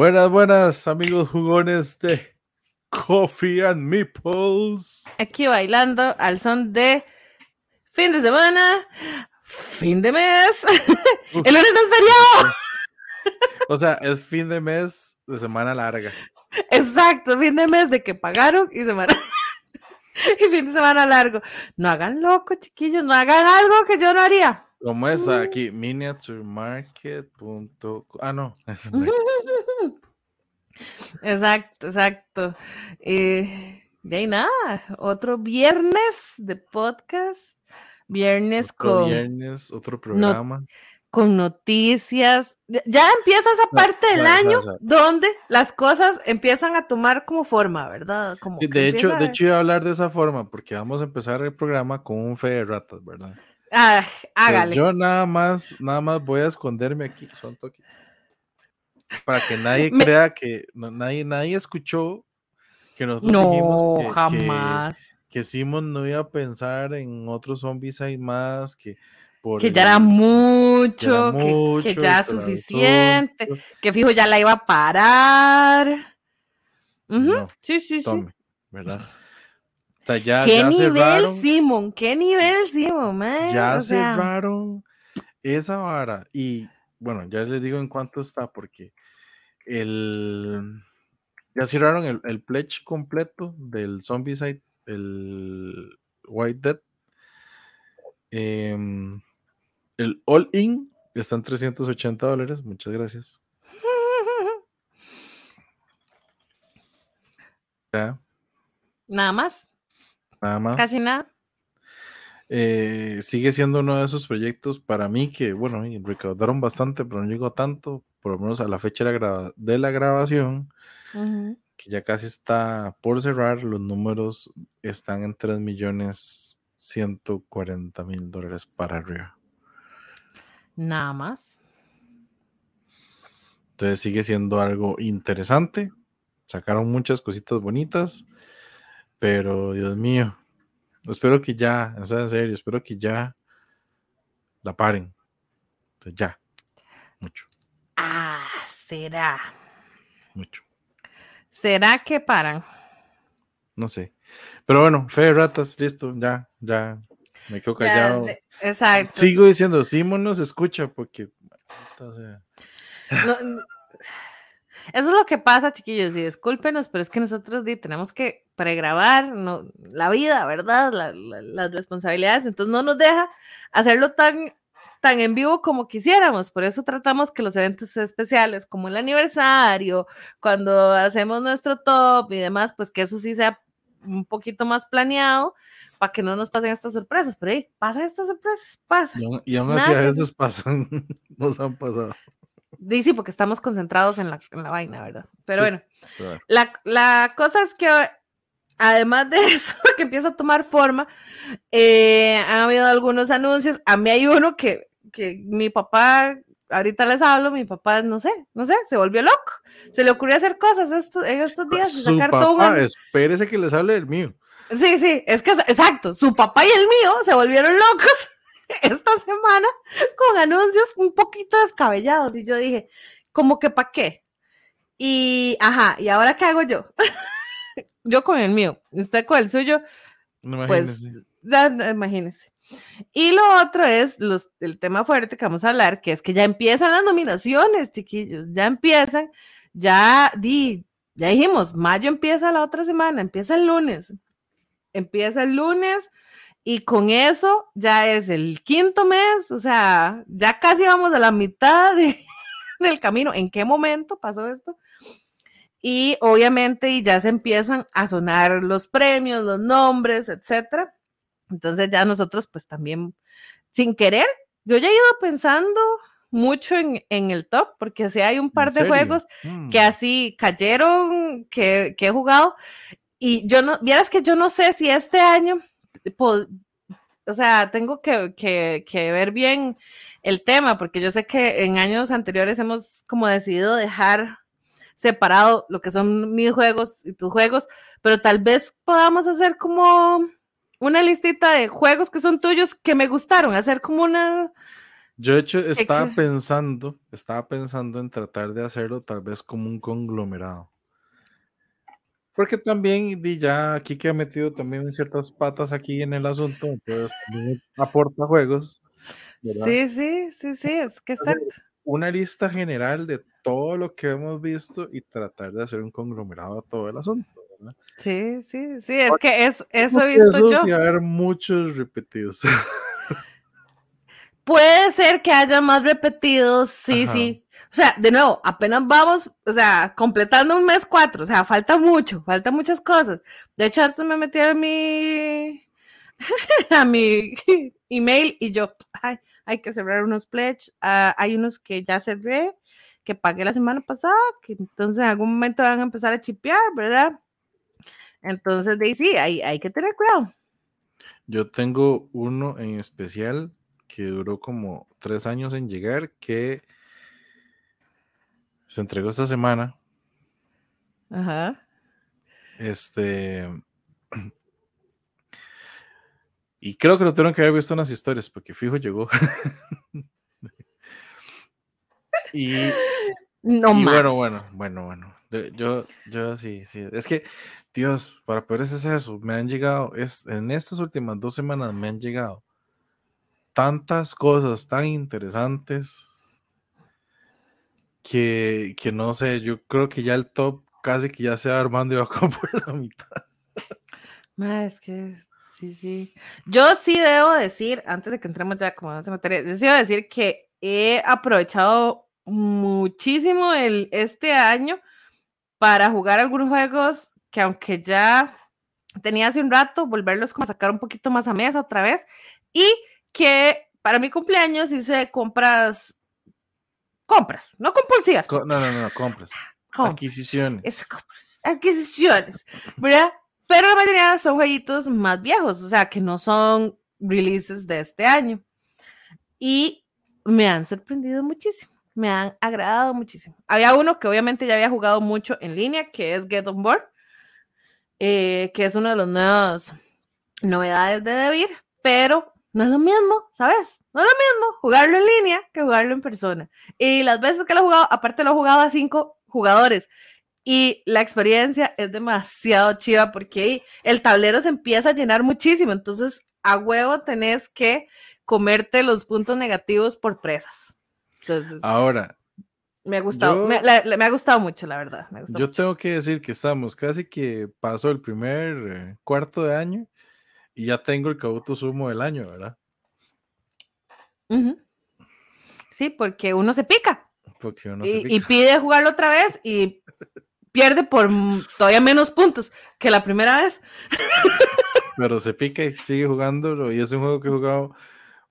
Buenas, buenas, amigos jugones de Coffee and Meeples. Aquí bailando al son de fin de semana, fin de mes. El lunes es feriado. O sea, es fin de mes de semana larga. Exacto, fin de mes de que pagaron y semana. y fin de semana largo. No hagan loco, chiquillos, no hagan algo que yo no haría. Como es aquí, miniaturemarket.com. Ah, no. es. Exacto, exacto. Eh, de ahí nada, otro viernes de podcast. Viernes Otro con, viernes, otro programa. con noticias. Ya- empieza esa No, parte del año donde las cosas empiezan a tomar como forma, ¿verdad? Como Sí, de hecho, de hecho iba a hablar de esa forma porque vamos a empezar el programa con un fe de ratas, ¿verdad? Ah, Pues hágale. yo nada más, nada más voy a esconderme aquí, son toque, para que nadie Me- crea que no- nadie, nadie escuchó que nosotros No, que- que- jamás. que Simon no iba a pensar en otros zombies hay más que por Que ya era mucho, que que, que ya que suficiente, que fijo ya la iba a parar. No, Sí, sí, sí. ¿verdad? O sea, ya, ¿Qué ya nivel, cerraron, Simon? ¿Qué nivel, Simon, man? ya O sea, cerraron esa vara y bueno, ya les digo en cuánto está porque el ya cerraron el, el pledge completo del Zombicide, el White Dead. Em, el All In está en 380 dólares. Muchas gracias. Ya, Nada más, nada más. casi nada. Eh, sigue siendo uno de esos proyectos para mí que, bueno, recaudaron bastante, pero no llegó tanto, por lo menos a la fecha de la, grava- de la grabación, que ya casi está por cerrar. Los números están en 3 millones 140 mil dólares para arriba. Nada más. Entonces sigue siendo algo interesante. Sacaron muchas cositas bonitas, pero Dios mío, espero que ya, en serio, espero que ya la paren. Entonces, ya, mucho, Ah, será. mucho, ¿Será que paran? no sé. Pero bueno, fe de ratas, listo, ya, ya, me quedo callado. exacto. Sigo diciendo, Simon nos escucha porque, sea, No, eso es lo que pasa, chiquillos, y discúlpenos, pero es que nosotros di, tenemos que pregrabar no, la vida, ¿verdad? La- la- las responsabilidades, entonces no nos deja hacerlo tan, tan en vivo como quisiéramos, por eso tratamos que los eventos especiales, como el aniversario, cuando hacemos nuestro top y demás, pues que eso sí sea un poquito más planeado para que no nos pasen estas sorpresas, pero ahí, pasan estas sorpresas, pasa. y aún, así a veces pasan, nos han pasado. Sí, porque estamos concentrados en la, en la vaina, ¿verdad? Pero Sí. bueno. bueno. La, la cosa es que además de eso, que empieza a tomar forma, eh, han habido algunos anuncios. A mí hay uno que, que mi papá, ahorita les hablo, mi papá, no sé, no sé, se volvió loco. Se le ocurrió hacer cosas estos, en estos días y Su sacar todo un papá, anuncio. espérese que les hable el mío. Sí, sí, es que exacto, su papá y el mío se volvieron locos esta semana con anuncios un poquito descabellados y yo dije, ¿cómo que para qué? Y, ajá, ¿y ahora qué hago yo? yo con el mío, usted con el suyo, pues, imagínese. ya, no, imagínese. Y lo otro es los, el tema fuerte que vamos a hablar, que es que ya empiezan las nominaciones, chiquillos, ya empiezan, ya di, ya dijimos, mayo empieza la otra semana, empieza el lunes, empieza el lunes y con eso ya es el quinto mes, o sea, ya casi vamos a la mitad de- del camino. ¿En qué momento pasó esto? Y obviamente y ya se empiezan a sonar los premios, los nombres, etcétera. Entonces ya nosotros pues también, sin querer, yo ya he ido pensando mucho en, en el top, porque si hay un par ¿En de serio? juegos Mm. que así cayeron, que, que he jugado, y yo no, vieras que yo no sé si este año, po- o sea, tengo que, que, que ver bien el tema, porque yo sé que en años anteriores hemos como decidido dejar separado lo que son mis juegos y tus juegos, pero tal vez podamos hacer como una listita de juegos que son tuyos que me gustaron, hacer como una, Yo de hecho estaba pensando, estaba pensando en tratar de hacerlo tal vez como un conglomerado. Porque también ya aquí que ha metido también ciertas patas aquí en el asunto, entonces también aporta juegos. Sí, sí, sí, sí, es que exacto. Una lista general de todo lo que hemos visto y tratar de hacer un conglomerado a todo el asunto. Sí, sí, sí, es que es, eso he visto yo. Sí, haber muchos repetidos. Puede ser que haya más repetidos, sí, sí. O sea, de nuevo, apenas vamos, o sea, completando un mes cuatro, o sea, falta mucho, falta muchas cosas. De hecho, antes me metí a mi, a mi email y yo, ay, hay que cerrar unos pledge. Ah, hay unos que ya cerré, que pagué la semana pasada, que entonces en algún momento van a empezar a chipear, ¿verdad? Entonces, de ahí sí, hay, hay que tener cuidado. Yo tengo uno en especial que duró como tres años en llegar, que se entregó esta semana. Ajá. Este. Y creo que lo tuvieron que haber visto en las historias, porque fijo llegó. y, no y bueno, bueno, bueno, bueno. Yo, yo sí, sí. Es que, Dios, para poder es eso. Me han llegado, es, en estas últimas dos semanas me han llegado tantas cosas tan interesantes que, que no sé, yo creo que ya el top casi que ya se va armando y va como por la mitad. Es que sí, sí. Yo sí debo decir, antes de que entremos ya como en esa materia, yo sí debo decir que he aprovechado muchísimo el, este año para jugar algunos juegos que aunque ya tenía hace un rato, volverlos como a sacar un poquito más a mesa otra vez y que para mi cumpleaños hice compras, compras, no compulsivas. no, no, no, compras. Adquisiciones. Es, adquisiciones, ¿verdad? Pero la mayoría son jueguitos más viejos, o sea, que no son releases de este año. Y me han sorprendido muchísimo, me han agradado muchísimo. Había uno que obviamente ya había jugado mucho en línea, que es Get On Board, eh, que es una de las nuevas novedades de Debir, pero no es lo mismo, ¿sabes? No es lo mismo jugarlo en línea que jugarlo en persona. Y las veces que lo he jugado, aparte lo he jugado a cinco jugadores y la experiencia es demasiado chiva porque el tablero se empieza a llenar muchísimo, entonces a huevo tenés que comerte los puntos negativos por presas. Entonces, ahora, me ha gustado, me, ha gustado mucho, la verdad. yo tengo que decir que estamos casi que pasó el primer eh, cuarto de año y ya tengo el Kabuto Sumo del año, ¿verdad? Sí, porque uno se pica. Porque uno y, se pica. y pide jugarlo otra vez y pierde por todavía menos puntos que la primera vez. Pero se pica y sigue jugándolo. Y es un juego que he jugado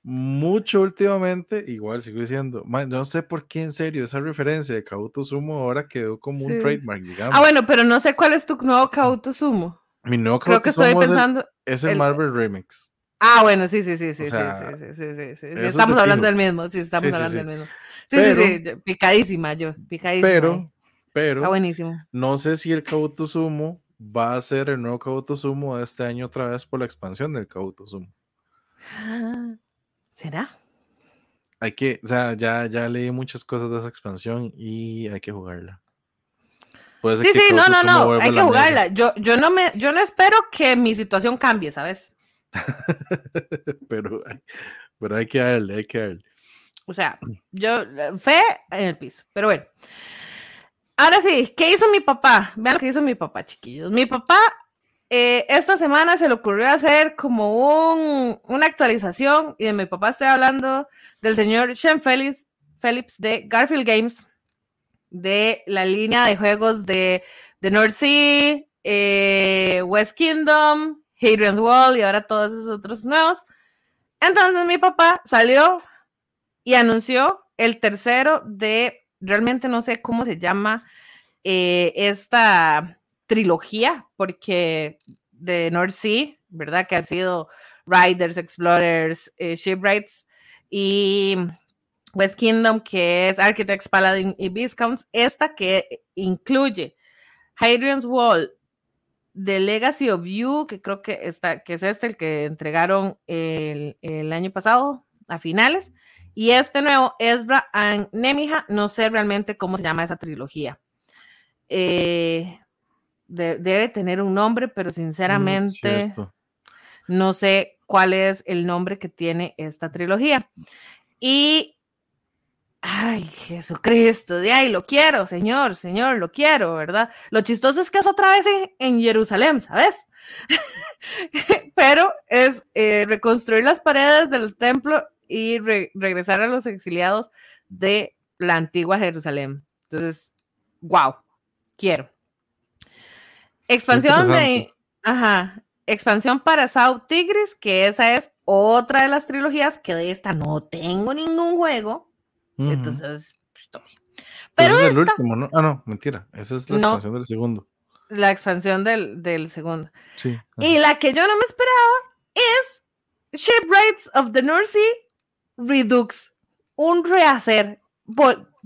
mucho últimamente. Igual sigo diciendo, no sé por qué en serio esa referencia de Kabuto Sumo ahora quedó como un trademark, digamos. Ah, bueno, pero no sé cuál es tu nuevo Kabuto Sumo. Mi nuevo creo, creo que, estoy pensando. Es el, Marvel Remix. Ah, bueno, sí, sí, sí, sí, sí, sí, sí, sí, sí, sí Estamos hablando del mismo, sí, estamos hablando del mismo. Sí, pero, sí, sí, picadísima yo, picadísima. Pero, pero. Está buenísimo. No sé si el Kabuto Sumo va a ser el nuevo Kabuto Sumo este año otra vez por la expansión del Kabuto Sumo. Ah, ¿Será? Hay que, o sea, ya, ya leí muchas cosas de esa expansión y hay que jugarla sí, sí, no, no, no, hay que jugarla. Yo, yo, no me, yo no espero que mi situación cambie, ¿sabes? pero, pero hay que darle, hay que darle. O sea, yo, fe en el piso, pero bueno. Ahora sí, ¿qué hizo mi papá? Vean lo que hizo mi papá, chiquillos. Mi papá eh, esta semana se le ocurrió hacer como un, una actualización y de mi papá estoy hablando del señor Sean Phillips, Phillips de Garfield Games, de la línea de juegos de, de North Sea, eh, West Kingdom, Hadrian's Wall y ahora todos esos otros nuevos. Entonces mi papá salió y anunció el tercero de, realmente no sé cómo se llama eh, esta trilogía, porque de North Sea, ¿verdad? Que ha sido Riders, Explorers, eh, Shipwrights y West Kingdom, que es Architects, Paladin y Viscounts. Esta que incluye Hadrian's Wall, The Legacy of You, que creo que, está, que es este, el que entregaron el, el año pasado a finales, Y este nuevo, Ezra and Nemija, no sé realmente cómo se llama esa trilogía. Eh, debe tener un nombre, pero mm, sinceramente no sé cuál es el nombre que tiene esta trilogía. Y, ay, Jesucristo, de ahí lo quiero, Señor, Señor, lo quiero, ¿verdad? Lo chistoso es que es otra vez en, Jerusalén, ¿sabes? pero es eh, reconstruir las paredes del templo y regresar a los exiliados de la antigua Jerusalén. Entonces, wow, quiero. Expansión de, ajá, expansión para South Tigris, que esa es otra de las trilogías que de esta no tengo ningún juego. Entonces, pues, Pero es el último, ¿no? Ah, no, mentira. Esa es la expansión del segundo. La expansión del, del segundo. Sí. Y la que yo no me esperaba es Shipwrights of the North Sea Redux. Un rehacer.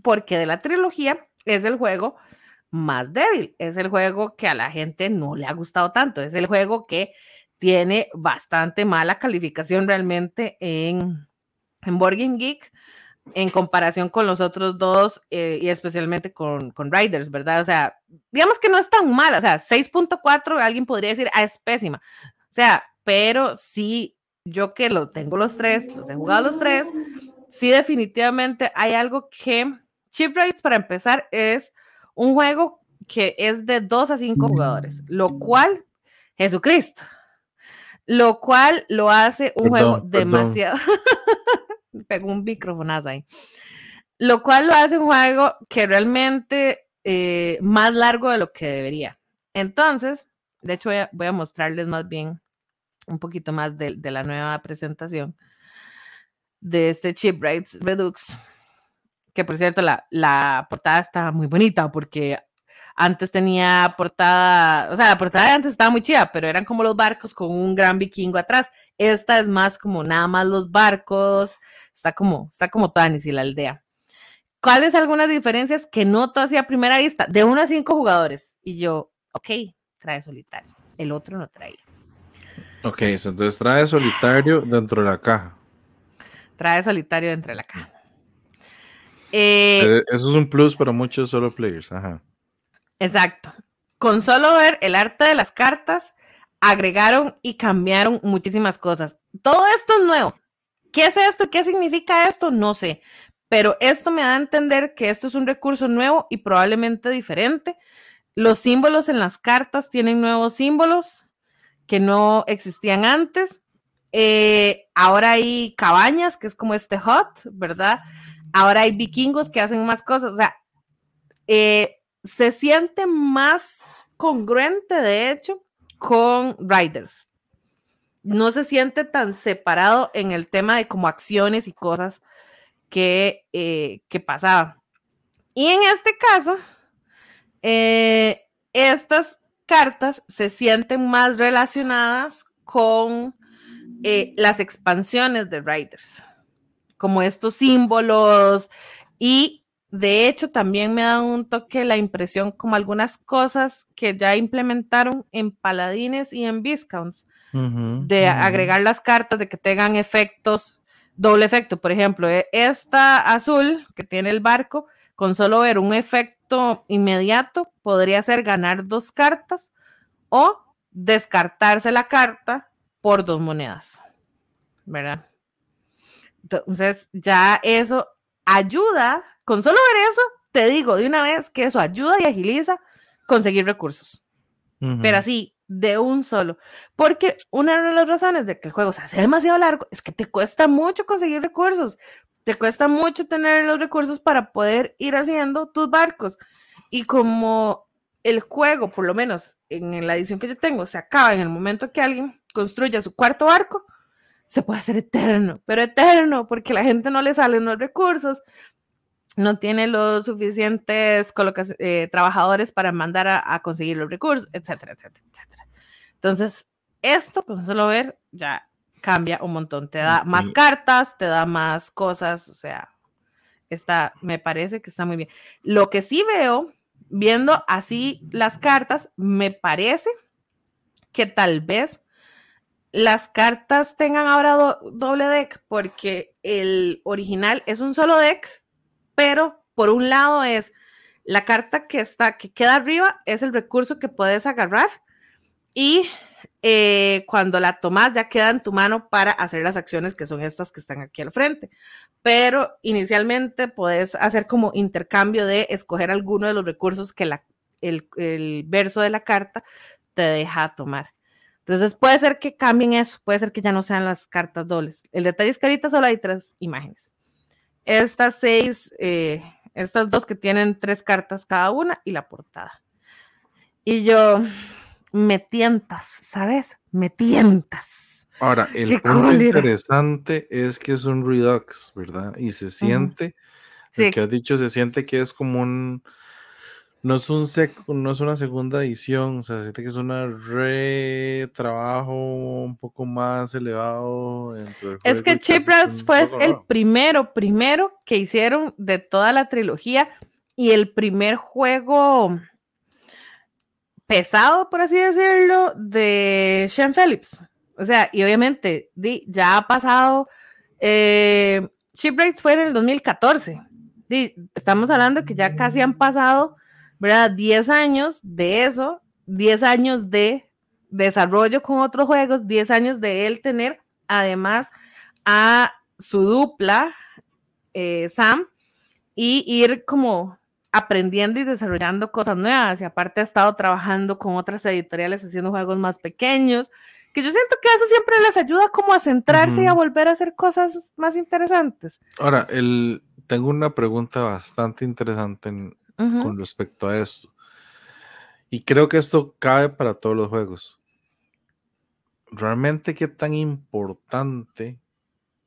porque de la trilogía es el juego más débil. Es el juego que a la gente no le ha gustado tanto. Es el juego que tiene bastante mala calificación realmente en, en Board Geek en comparación con los otros dos eh, y especialmente con, con Riders, ¿verdad? O sea, digamos que no es tan mala, o sea, 6.4 alguien podría decir, ah, es pésima. O sea, pero sí, yo que lo tengo los tres, los he jugado los tres, sí definitivamente hay algo que Chip Rides para empezar es un juego que es de 2 a 5 jugadores, lo cual, Jesucristo, lo cual lo hace un juego demasiado. Pegó un microfonazo ahí. Lo cual lo hace un juego que realmente eh, más largo de lo que debería. Entonces, de hecho, voy a, mostrarles más bien un poquito más de, la nueva presentación de este Chip Rights Redux que por cierto la, la portada está muy bonita porque antes tenía portada, o sea, la portada de antes estaba muy chida, pero eran como los barcos con un gran vikingo atrás. Esta es más como nada más los barcos, está como, está como Tanis y la aldea. ¿Cuáles algunas diferencias que noto así a primera vista? De uno a cinco jugadores. Y yo, ok, trae solitario. El otro no trae. Ok, entonces trae solitario dentro de la caja. Trae solitario dentro de la caja. Eh, eh, eso es un plus para muchos solo players. Ajá. Exacto. Con solo ver el arte de las cartas, agregaron y cambiaron muchísimas cosas. Todo esto es nuevo. ¿Qué es esto? ¿Qué significa esto? No sé. Pero esto me da a entender que esto es un recurso nuevo y probablemente diferente. Los símbolos en las cartas tienen nuevos símbolos que no existían antes. Eh, ahora hay cabañas, que es como este hot, ¿verdad? Ahora hay vikingos que hacen más cosas, o sea, eh, se siente más congruente, de hecho, con Riders. No se siente tan separado en el tema de como acciones y cosas que, eh, que pasaba. Y en este caso, eh, estas cartas se sienten más relacionadas con las expansiones de Riders como estos símbolos y de hecho también me da un toque la impresión como algunas cosas que ya implementaron en paladines y en viscounts de agregar las cartas de que tengan efectos doble efecto. Por ejemplo e, esta azul que tiene el barco con solo ver un efecto inmediato podría ser ganar dos cartas o descartarse la carta por dos monedas verdad entonces, ya eso ayuda, con solo ver eso, te digo de una vez que eso ayuda y agiliza conseguir recursos. Pero así, de un solo. Porque una de las razones de que el juego se hace demasiado largo es que te cuesta mucho conseguir recursos. Te cuesta mucho tener los recursos para poder ir haciendo tus barcos. Y como el juego, por lo menos en la edición que yo tengo, se acaba en el momento que alguien construya su cuarto barco, se puede hacer eterno, pero eterno, porque la gente no le salen los recursos, no tiene los suficientes eh, trabajadores para mandar a, conseguir los recursos, etcétera, etcétera, etcétera. Entonces, esto, con solo ver, ya cambia un montón. Te da más cartas, te da más cosas, o sea, está, me parece que está muy bien. Lo que sí veo, viendo así las cartas, me parece que tal vez las cartas tengan ahora doble deck, porque el original es un solo deck, pero por un lado es la carta que está, que queda arriba, es el recurso que puedes agarrar y eh, cuando la tomas ya queda en tu mano para hacer las acciones que son estas que están aquí al frente. Pero inicialmente puedes hacer como intercambio de escoger alguno de los recursos que la, el, el verso de la carta te deja tomar. Entonces puede ser que cambien eso, puede ser que ya no sean las cartas dobles. El detalle es que ahorita solo hay tres imágenes. Estas seis, eh, estas dos que tienen tres cartas cada una y la portada. Y yo, me tientas, ¿sabes? Me tientas. Ahora, el punto interesante es que es un Redux, ¿verdad? Y se siente, sí. que has dicho, se siente que es como un, no es, un no es una segunda edición, o sea, se siente que es un retrabajo un poco más elevado. Es que Chipras fue el primero, primero que hicieron de toda la trilogía y el primer juego pesado, por así decirlo, de Sean Phillips. O sea, y obviamente ya ha pasado, eh, fue en el 2014. estamos hablando que ya casi han pasado ¿verdad? 10 años de eso, 10 años de desarrollo con otros juegos, 10 años de él tener además a su dupla, eh, Sam, y ir como aprendiendo y desarrollando cosas nuevas. Y aparte ha estado trabajando con otras editoriales haciendo juegos más pequeños, que yo siento que eso siempre les ayuda como a centrarse y a volver a hacer cosas más interesantes. Ahora, el, tengo una pregunta bastante interesante en, con respecto a esto. Y creo que esto cabe para todos los juegos. ¿Realmente qué tan importante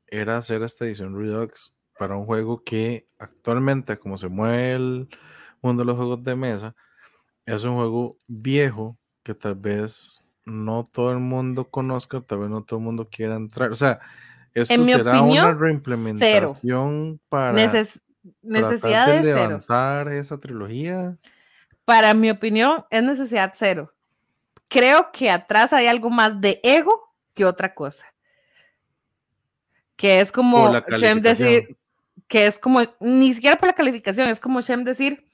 era hacer esta edición Redux para un juego que actualmente, como se mueve el mundo de los juegos de mesa, es un juego viejo que tal vez no todo el mundo conozca, tal vez no todo el mundo quiera entrar. O sea, esto será una reimplementación para necesidad de, levantar esa trilogía? Para mi opinión, es necesidad cero. Creo que atrás hay algo más de ego que otra cosa. Que es como Shem decir, que es como, ni siquiera por la calificación, es como Shem decir,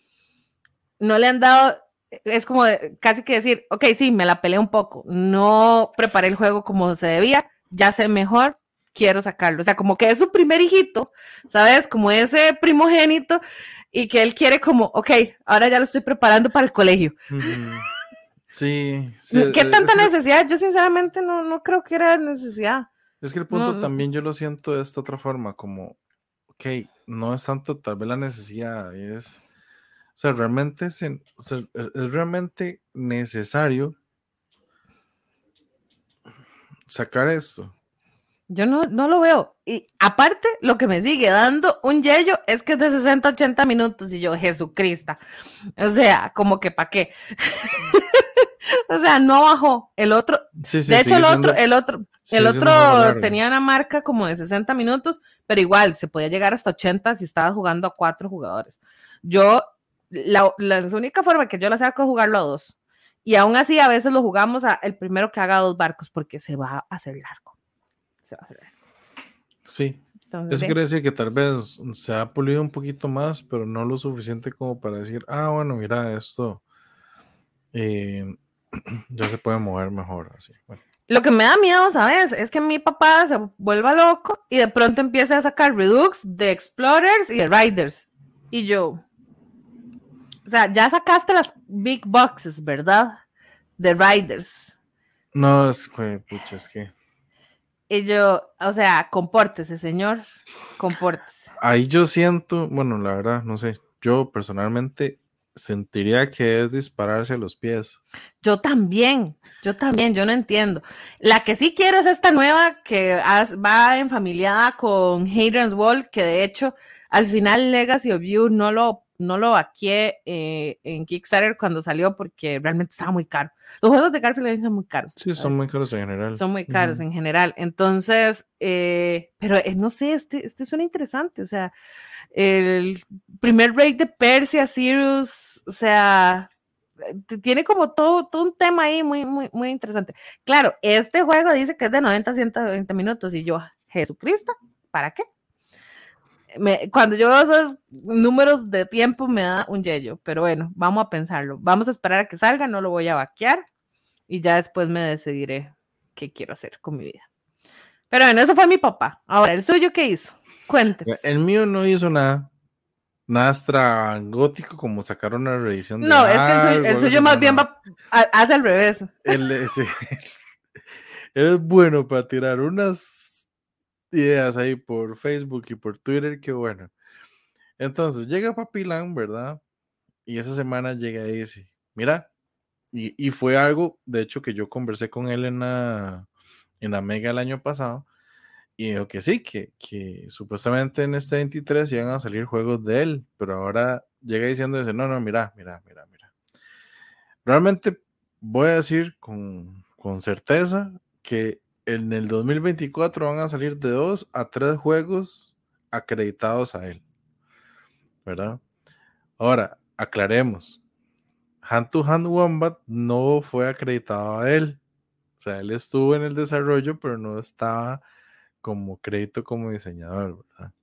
no le han dado, es como casi que decir, ok, sí, me la peleé un poco, no preparé el juego como se debía, ya sé mejor, quiero sacarlo. O sea, como que es su primer hijito, ¿sabes? Como ese primogénito y que él quiere como, ok, ahora ya lo estoy preparando para el colegio. Sí. ¿Qué tanta necesidad? Yo sinceramente no, no creo que era necesidad. Es que el punto también yo lo siento de esta otra forma, como, ok, no es tanto tal vez la necesidad, es, o sea, realmente es, es realmente necesario sacar esto. Yo no, no lo veo. Y aparte, lo que me sigue dando un yello es que es de 60 80 minutos y yo, Jesucristo. O sea, como que para qué. o sea, no bajó. El otro, de hecho, el otro, el otro, el otro tenía una marca como de 60 minutos, pero igual se podía llegar hasta 80 si estabas jugando a cuatro jugadores. Yo, la, la, única forma que yo la saco es jugarlo a dos. Y aún así, a veces lo jugamos a el primero que haga dos barcos porque se va a hacer largo. Sí. Eso quiere decir que tal vez se ha pulido un poquito más, pero no lo suficiente como para decir, ah, bueno, mira, esto eh, ya se puede mover mejor. Así. Lo que me da miedo, ¿sabes? Es que mi papá se vuelva loco y de pronto empiece a sacar Redux de Explorers y de Riders. Y yo, o sea, ya sacaste las big boxes, ¿verdad? De Riders. No, es que, pucha, es que y yo, o sea, compórtese, señor, compórtese. Ahí yo siento, bueno, la verdad, no sé, yo personalmente sentiría que es dispararse a los pies. Yo también, yo también, yo no entiendo. La que sí quiero es esta nueva que va enfamiliada con Hadrian's Wall, que de hecho al final Legacy of You no lo no lo vaqué eh, en Kickstarter cuando salió porque realmente estaba muy caro. Los juegos de Garfield son muy caros. Sí, son muy caros en general. Son muy caros en general. Entonces, eh, pero eh, no sé, este, este suena interesante. O sea, el primer raid de Persia, Sirius, o sea, tiene como todo, todo un tema ahí muy, muy, muy interesante. Claro, este juego dice que es de 90 a 120 minutos y yo, Jesucristo, ¿para qué? Cuando yo veo esos números de tiempo me da un yello, pero bueno, vamos a pensarlo. Vamos a esperar a que salga, no lo voy a vaquear y ya después me decidiré qué quiero hacer con mi vida. Pero bueno, eso fue mi papá. Ahora, ¿el suyo qué hizo? Cuéntenos. El mío no hizo nada. Nada gótico como sacar una revisión. No, es que el suyo, más bien va, hace al revés. Él, es bueno para tirar unas ideas ahí por Facebook y por Twitter, qué bueno. Entonces llega Papilán, ¿verdad? Y esa semana llega y dice, mira, y, y, fue algo, de hecho, que yo conversé con él en la, en la Mega el año pasado, y dijo que sí, que, que supuestamente en este 23 iban a salir juegos de él, pero ahora llega diciendo, dice, no, no, mira, mira, mira, mira. Realmente voy a decir con, con certeza que en el 2024 van a salir de dos a tres juegos acreditados a él. ¿Verdad? Ahora, aclaremos. Hand to Hand Wombat no fue acreditado a él. O sea, él estuvo en el desarrollo, pero no estaba como crédito como diseñador, ¿verdad?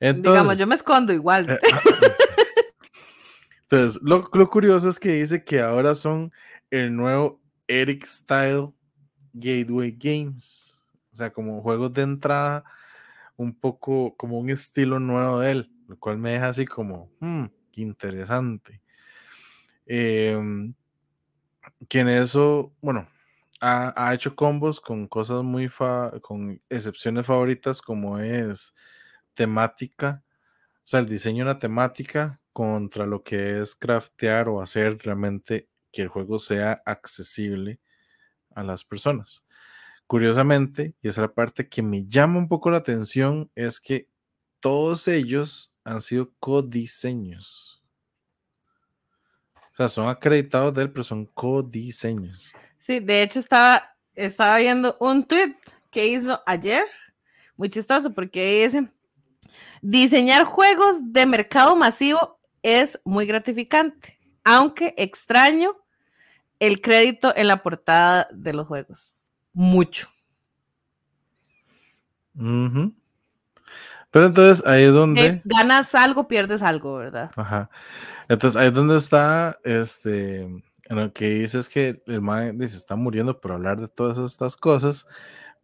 Entonces, Digamos, yo me escondo igual. Eh, ah, entonces, lo, curioso es que dice que ahora son el nuevo Eric Style Gateway Games. O sea, como juegos de entrada, un poco como un estilo nuevo de él, lo cual me deja así como, hmm, interesante. Eh, que eso, bueno, ha, hecho combos con cosas muy, con excepciones favoritas como es temática, o sea, el diseño de una temática contra lo que es craftear o hacer realmente que el juego sea accesible a las personas. Curiosamente, y esa es la parte que me llama un poco la atención, es que todos ellos han sido codiseños. O sea, son acreditados de él, pero son codiseños. Sí, de hecho estaba, estaba viendo un tweet que hizo ayer, muy chistoso, porque dice, diseñar juegos de mercado masivo es muy gratificante, aunque extraño el crédito en la portada de los juegos. Mucho. Pero entonces ahí es donde... ganas algo, pierdes algo, ¿verdad? Ajá. Entonces ahí es donde está este en lo que dice es que el man dice, está muriendo por hablar de todas estas cosas,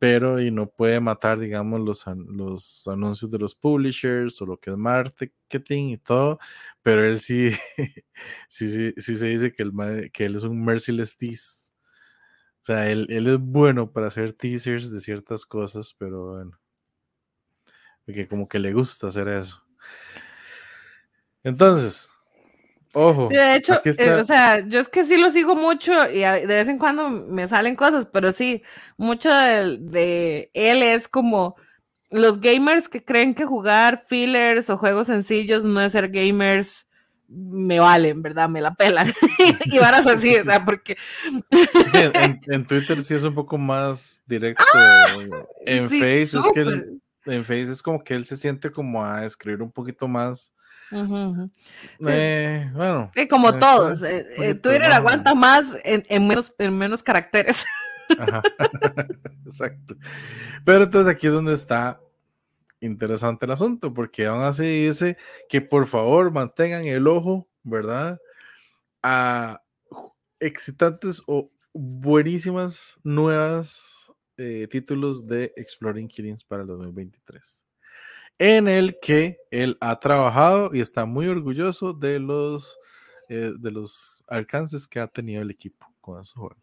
pero y no puede matar, digamos, los, los anuncios de los publishers o lo que es marketing y todo, pero él sí, sí, sí, sí, se dice que, el que él es un merciless tease. O sea, él, él es bueno para hacer teasers de ciertas cosas, pero bueno, porque como que le gusta hacer eso. Entonces, Ojo. Sí, de hecho, eh, o sea, yo es que sí lo sigo mucho y de vez en cuando me salen cosas, pero sí, mucho de, él es como los gamers que creen que jugar fillers o juegos sencillos no es ser gamers, me valen, ¿verdad? Me la pelan. y varas así, o sea, porque. en, Twitter sí es un poco más directo. en Face es que en Face es como que él se siente como a escribir un poquito más eh, bueno. como todos. Eh, eh, Twitter aguanta más en, menos, en menos caracteres. Exacto. Pero entonces aquí es donde está interesante el asunto, porque aún así dice que por favor mantengan el ojo, ¿verdad? A excitantes o buenísimas nuevas títulos de Exploring Killings para el 2023 en el que él ha trabajado y está muy orgulloso de los, eh, de los alcances que ha tenido el equipo con esos juegos.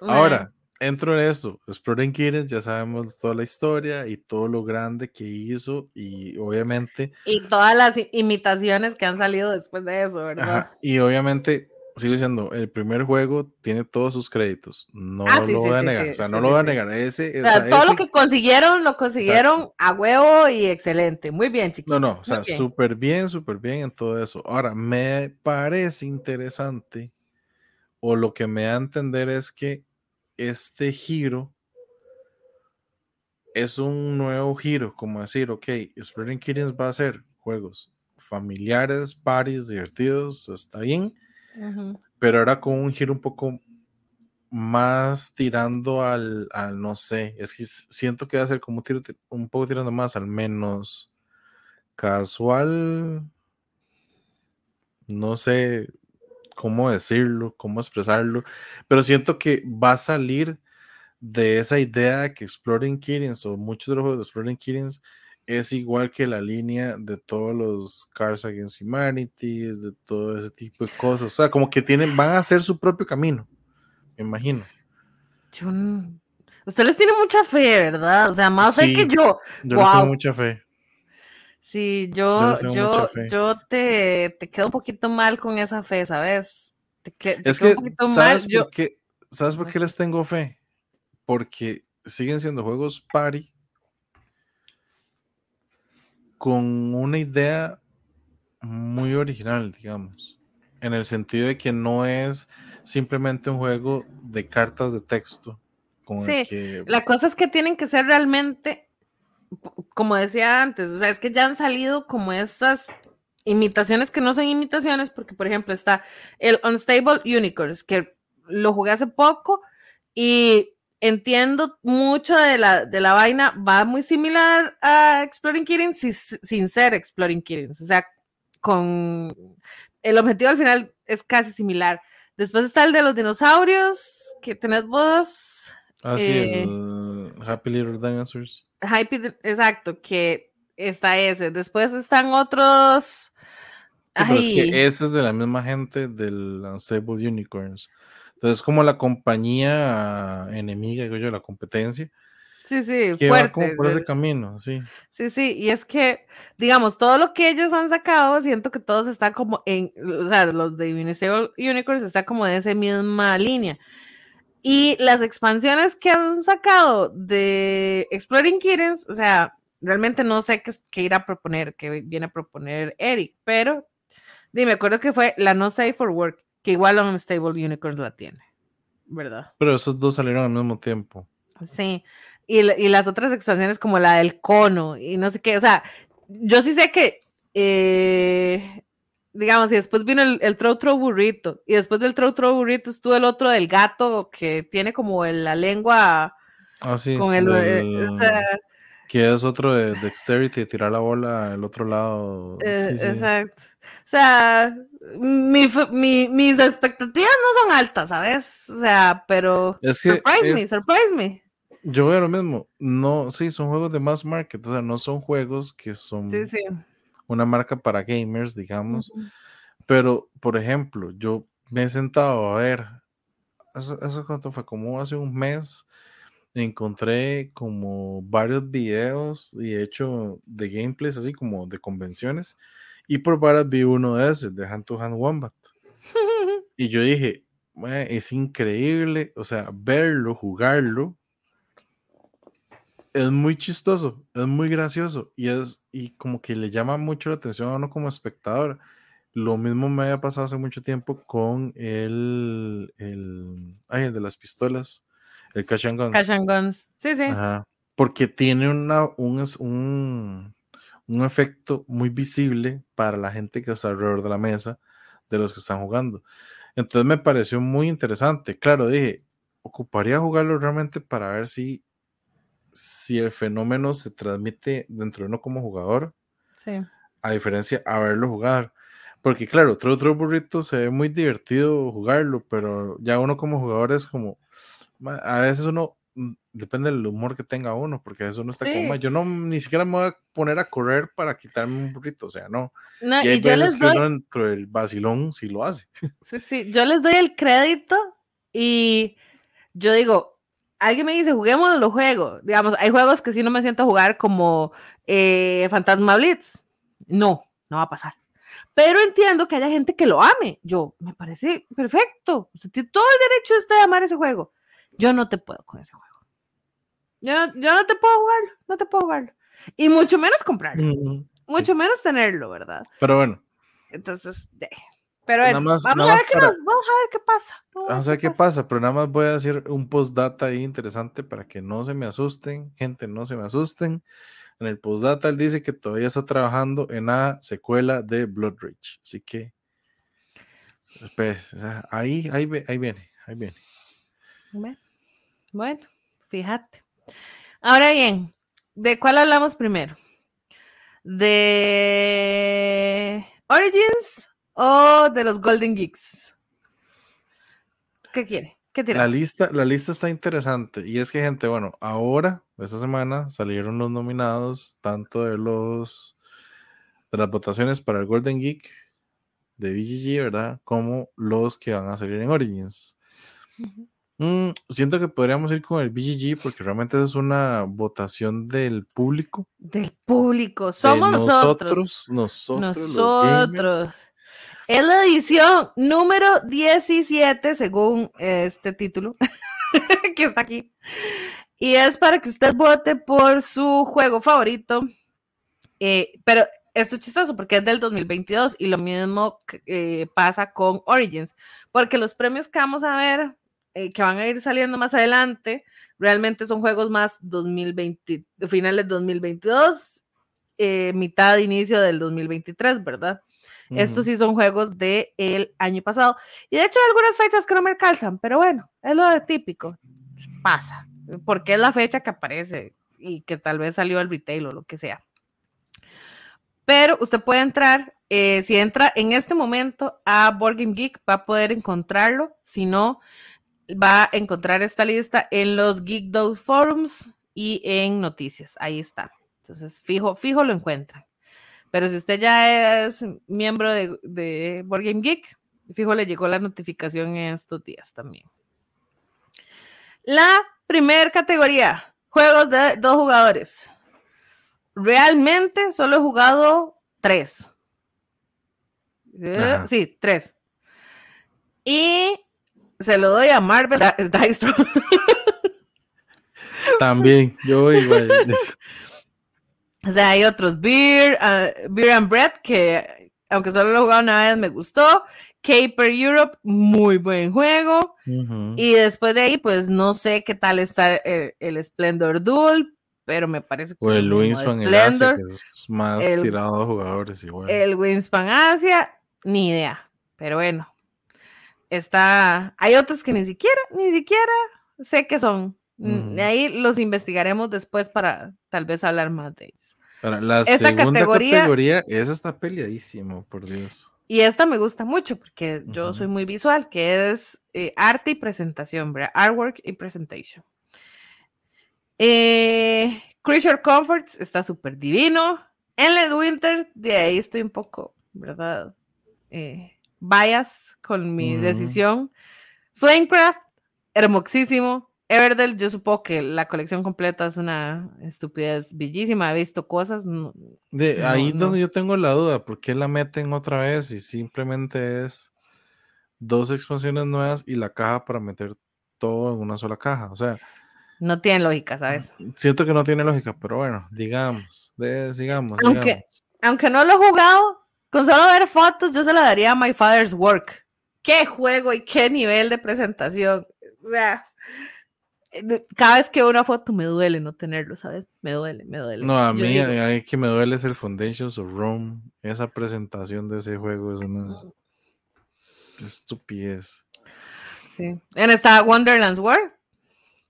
Ahora, entro en eso. Exploring Kittens, ya sabemos toda la historia y todo lo grande que hizo y obviamente... Y todas las imitaciones que han salido después de eso, ¿verdad? y obviamente sigo diciendo, el primer juego tiene todos sus créditos. No ah, lo voy a negar. o sea, no lo voy a negar. Ese, todo lo que consiguieron, lo consiguieron a huevo y excelente. Muy bien, chiquitos. No, no, o sea, súper bien, súper bien en todo eso. Ahora, me parece interesante, o lo que me da a entender es que este giro es un nuevo giro, como decir, ok, Exploring Kittens va a ser juegos familiares, parties, divertidos, está bien pero ahora con un giro un poco más tirando al, al, no sé, es que siento que va a ser como un, un poco tirando más al menos casual, no sé cómo decirlo, cómo expresarlo, pero siento que va a salir de esa idea que Exploring Kittens o muchos de los juegos de Exploring Kittens es igual que la línea de todos los Cars Against Humanity, de todo ese tipo de cosas. O sea, como que tienen, van a hacer su propio camino, me imagino. Yo Ustedes tienen mucha fe, ¿verdad? O sea, más fe que yo. Yo wow. tengo mucha fe. Sí, yo, yo, yo te, te, quedo un poquito mal con esa fe, ¿sabes? Te, es que, ¿sabes, Por qué, ¿sabes por qué les tengo fe? Porque siguen siendo juegos party con una idea muy original, digamos, en el sentido de que no es simplemente un juego de cartas de texto. sí, la cosa es que tienen que ser realmente, como decía antes, o sea, es que ya han salido como estas imitaciones que no son imitaciones, porque por ejemplo está el Unstable Unicorns, que lo jugué hace poco y entiendo mucho de la, de la vaina, va muy similar a Exploring Kittens sin, ser Exploring Kittens, o sea, con el objetivo al final es casi similar. Después está el de los dinosaurios, que tenés vos. Ah, sí, el eh, Happy Little Dinosaurs. Happy, exacto, que está ese. Después están otros. pero es que ese es de la misma gente del Unstable Unicorns. Entonces, como la compañía enemiga, digo yo, la competencia. Sí, sí, que fuerte, va como por ese camino, sí. Sí, sí, y es que, digamos, todo lo que ellos han sacado, siento que todos están como en, o sea, los de Unicorns está como de esa misma línea. Y las expansiones que han sacado de Exploring Kittens, o sea, realmente no sé qué, qué ir a proponer, qué viene a proponer Eric, pero dime, acuerdo que fue la No Safe for Work que igual Unstable Unicorns la tiene, ¿verdad? Pero esos dos salieron al mismo tiempo. Sí, y, y, las otras expansiones como la del cono y no sé qué, o sea, yo sí sé que, eh, digamos, y después vino el, el Throw Throw Burrito, y después del Throw Throw Burrito estuvo el otro del gato que tiene como la lengua... Ah, sí, con el, o sea, que es otro de Dexterity, tirar la bola al otro lado. Eh, exacto. O sea, mis expectativas no son altas, ¿sabes? O sea, pero. surprise me, surprise me. Yo veo lo mismo. No, sí, son juegos de mass market, o sea, no son juegos que son una marca para gamers, digamos. Pero, por ejemplo, yo me he sentado a ver. Eso, eso cuánto fue como hace un mes encontré como varios videos y hecho de gameplays así como de convenciones y por varias vi uno de esos de Hand to Hand Wombat. Y yo dije es increíble o sea verlo jugarlo es muy chistoso es muy gracioso y es y como que le llama mucho la atención a uno como espectador. Lo mismo me había pasado hace mucho tiempo con el el, ay, el de las pistolas el Cash and Guns. Cash and Guns. Sí, sí. Porque tiene una, un, un, un, efecto muy visible para la gente que está alrededor de la mesa, de los que están jugando. Entonces me pareció muy interesante. Claro, dije, ocuparía jugarlo realmente para ver si, si el fenómeno se transmite dentro de uno como jugador. Sí. A diferencia a verlo jugar. Porque claro, otro otro Burrito se ve muy divertido jugarlo, pero ya uno como jugador es como, a veces uno mm, depende del humor que tenga uno, porque eso no está como yo no ni siquiera me voy a poner a correr para quitarme un burrito, o sea, no. no y, hay yo les doy... dentro del vacilón sí lo hace. Sí, sí, yo les doy el crédito y yo digo, alguien me dice, juguemos los juegos. Digamos, hay juegos que sí no me siento a jugar como eh, Fantasma Blitz. No, no va a pasar. Pero entiendo que haya gente que lo ame. Yo, me parece perfecto. Usted tiene todo el derecho de amar ese juego. Yo no te puedo con ese juego. Yo, yo no te puedo jugar, no te puedo jugar. Y mucho menos comprarlo. mucho menos tenerlo, ¿verdad? Pero bueno. Entonces, pero bueno, vamos, a ver qué vamos, a ver qué pasa. Vamos, a ver qué pasa. pero nada más voy a decir un postdata ahí interesante para que no se me asusten, gente, no se me asusten. En el postdata él dice que todavía está trabajando en la secuela de Blood Rage. Así que, pues, ahí, ahí, ahí viene, ahí viene. Bueno, fíjate. Ahora bien, ¿de cuál hablamos primero? ¿De Origins o de los Golden Geeks? ¿Qué quiere? ¿Qué La lista, la lista está interesante. Y es que, gente, bueno, ahora, esta semana, salieron los nominados, tanto de los de las votaciones para el Golden Geek de BGG, ¿verdad? Como los que van a salir en Origins. Mm, siento que podríamos ir con el BGG porque realmente es una votación del público. Del público, somos nosotros. Nosotros. Nosotros. Es la edición número 17, según este título que está aquí. Y es para que usted vote por su juego favorito. Eh, pero esto es chistoso porque es del 2022 y lo mismo eh, pasa con Origins, porque los premios que vamos a ver, eh, que van a ir saliendo más adelante, realmente son juegos más 2020, finales 2022, eh, mitad, inicio del 2023, ¿verdad? Estos sí son juegos del el año pasado. Y de hecho hay algunas fechas que no me calzan, pero bueno, es lo de típico. Pasa, porque es la fecha que aparece y que tal vez salió el retail o lo que sea pero usted puede entrar, eh, si entra en este momento a Board Game Geek, va a poder encontrarlo, si no, va a encontrar esta lista en los Geek Dog Forums y en noticias, ahí está. Entonces, fijo, fijo lo encuentran. Pero si usted ya es miembro de, de Board Game Geek, fijo le llegó la notificación en estos días también. La primera categoría, juegos de dos jugadores realmente solo he jugado tres. Eh, sí, tres. Y se lo doy a Marvel Dice También, yo igual. o sea, hay otros Beer, uh, Beer and Bread que aunque solo lo he jugado una vez me gustó. Caper Europe, muy buen juego. Y después de ahí, pues no sé qué tal está el, el Splendor Duel, pero me parece que. O el Winspan el Asia, que es más tirado a jugadores igual. El Winspan Asia, ni idea. Pero bueno, está. Hay otros que ni siquiera, ni siquiera sé qué son. Mm, ahí los investigaremos después para tal vez hablar más de ellos. la esta segunda categoría, esa está peleadísimo, por Dios. Y esta me gusta mucho porque yo soy muy visual, que es eh, arte y presentación, ¿verdad? Artwork y presentation. Eh, Creature Comforts está súper divino. Endless Winter, de ahí estoy un poco, ¿verdad? Eh, bias con mi decisión. Flamecraft, hermosísimo. Everdell, yo supongo que la colección completa es una estupidez bellísima. He visto cosas. de ahí donde yo tengo la duda, ¿por qué la meten otra vez y simplemente es dos expansiones nuevas y la caja para meter todo en una sola caja? O sea, no tiene lógica, ¿sabes? Siento que no tiene lógica, pero bueno, digamos, sigamos. Aunque, aunque no lo he jugado, con solo ver fotos, yo se la daría a My Father's Work. Qué juego y qué nivel de presentación. O sea, cada vez que veo una foto me duele no tenerlo, ¿sabes? Me duele, me duele. No, a mí hay que me duele es el Foundations of Rome. Esa presentación de ese juego es una estupidez. Sí. En esta Wonderland's World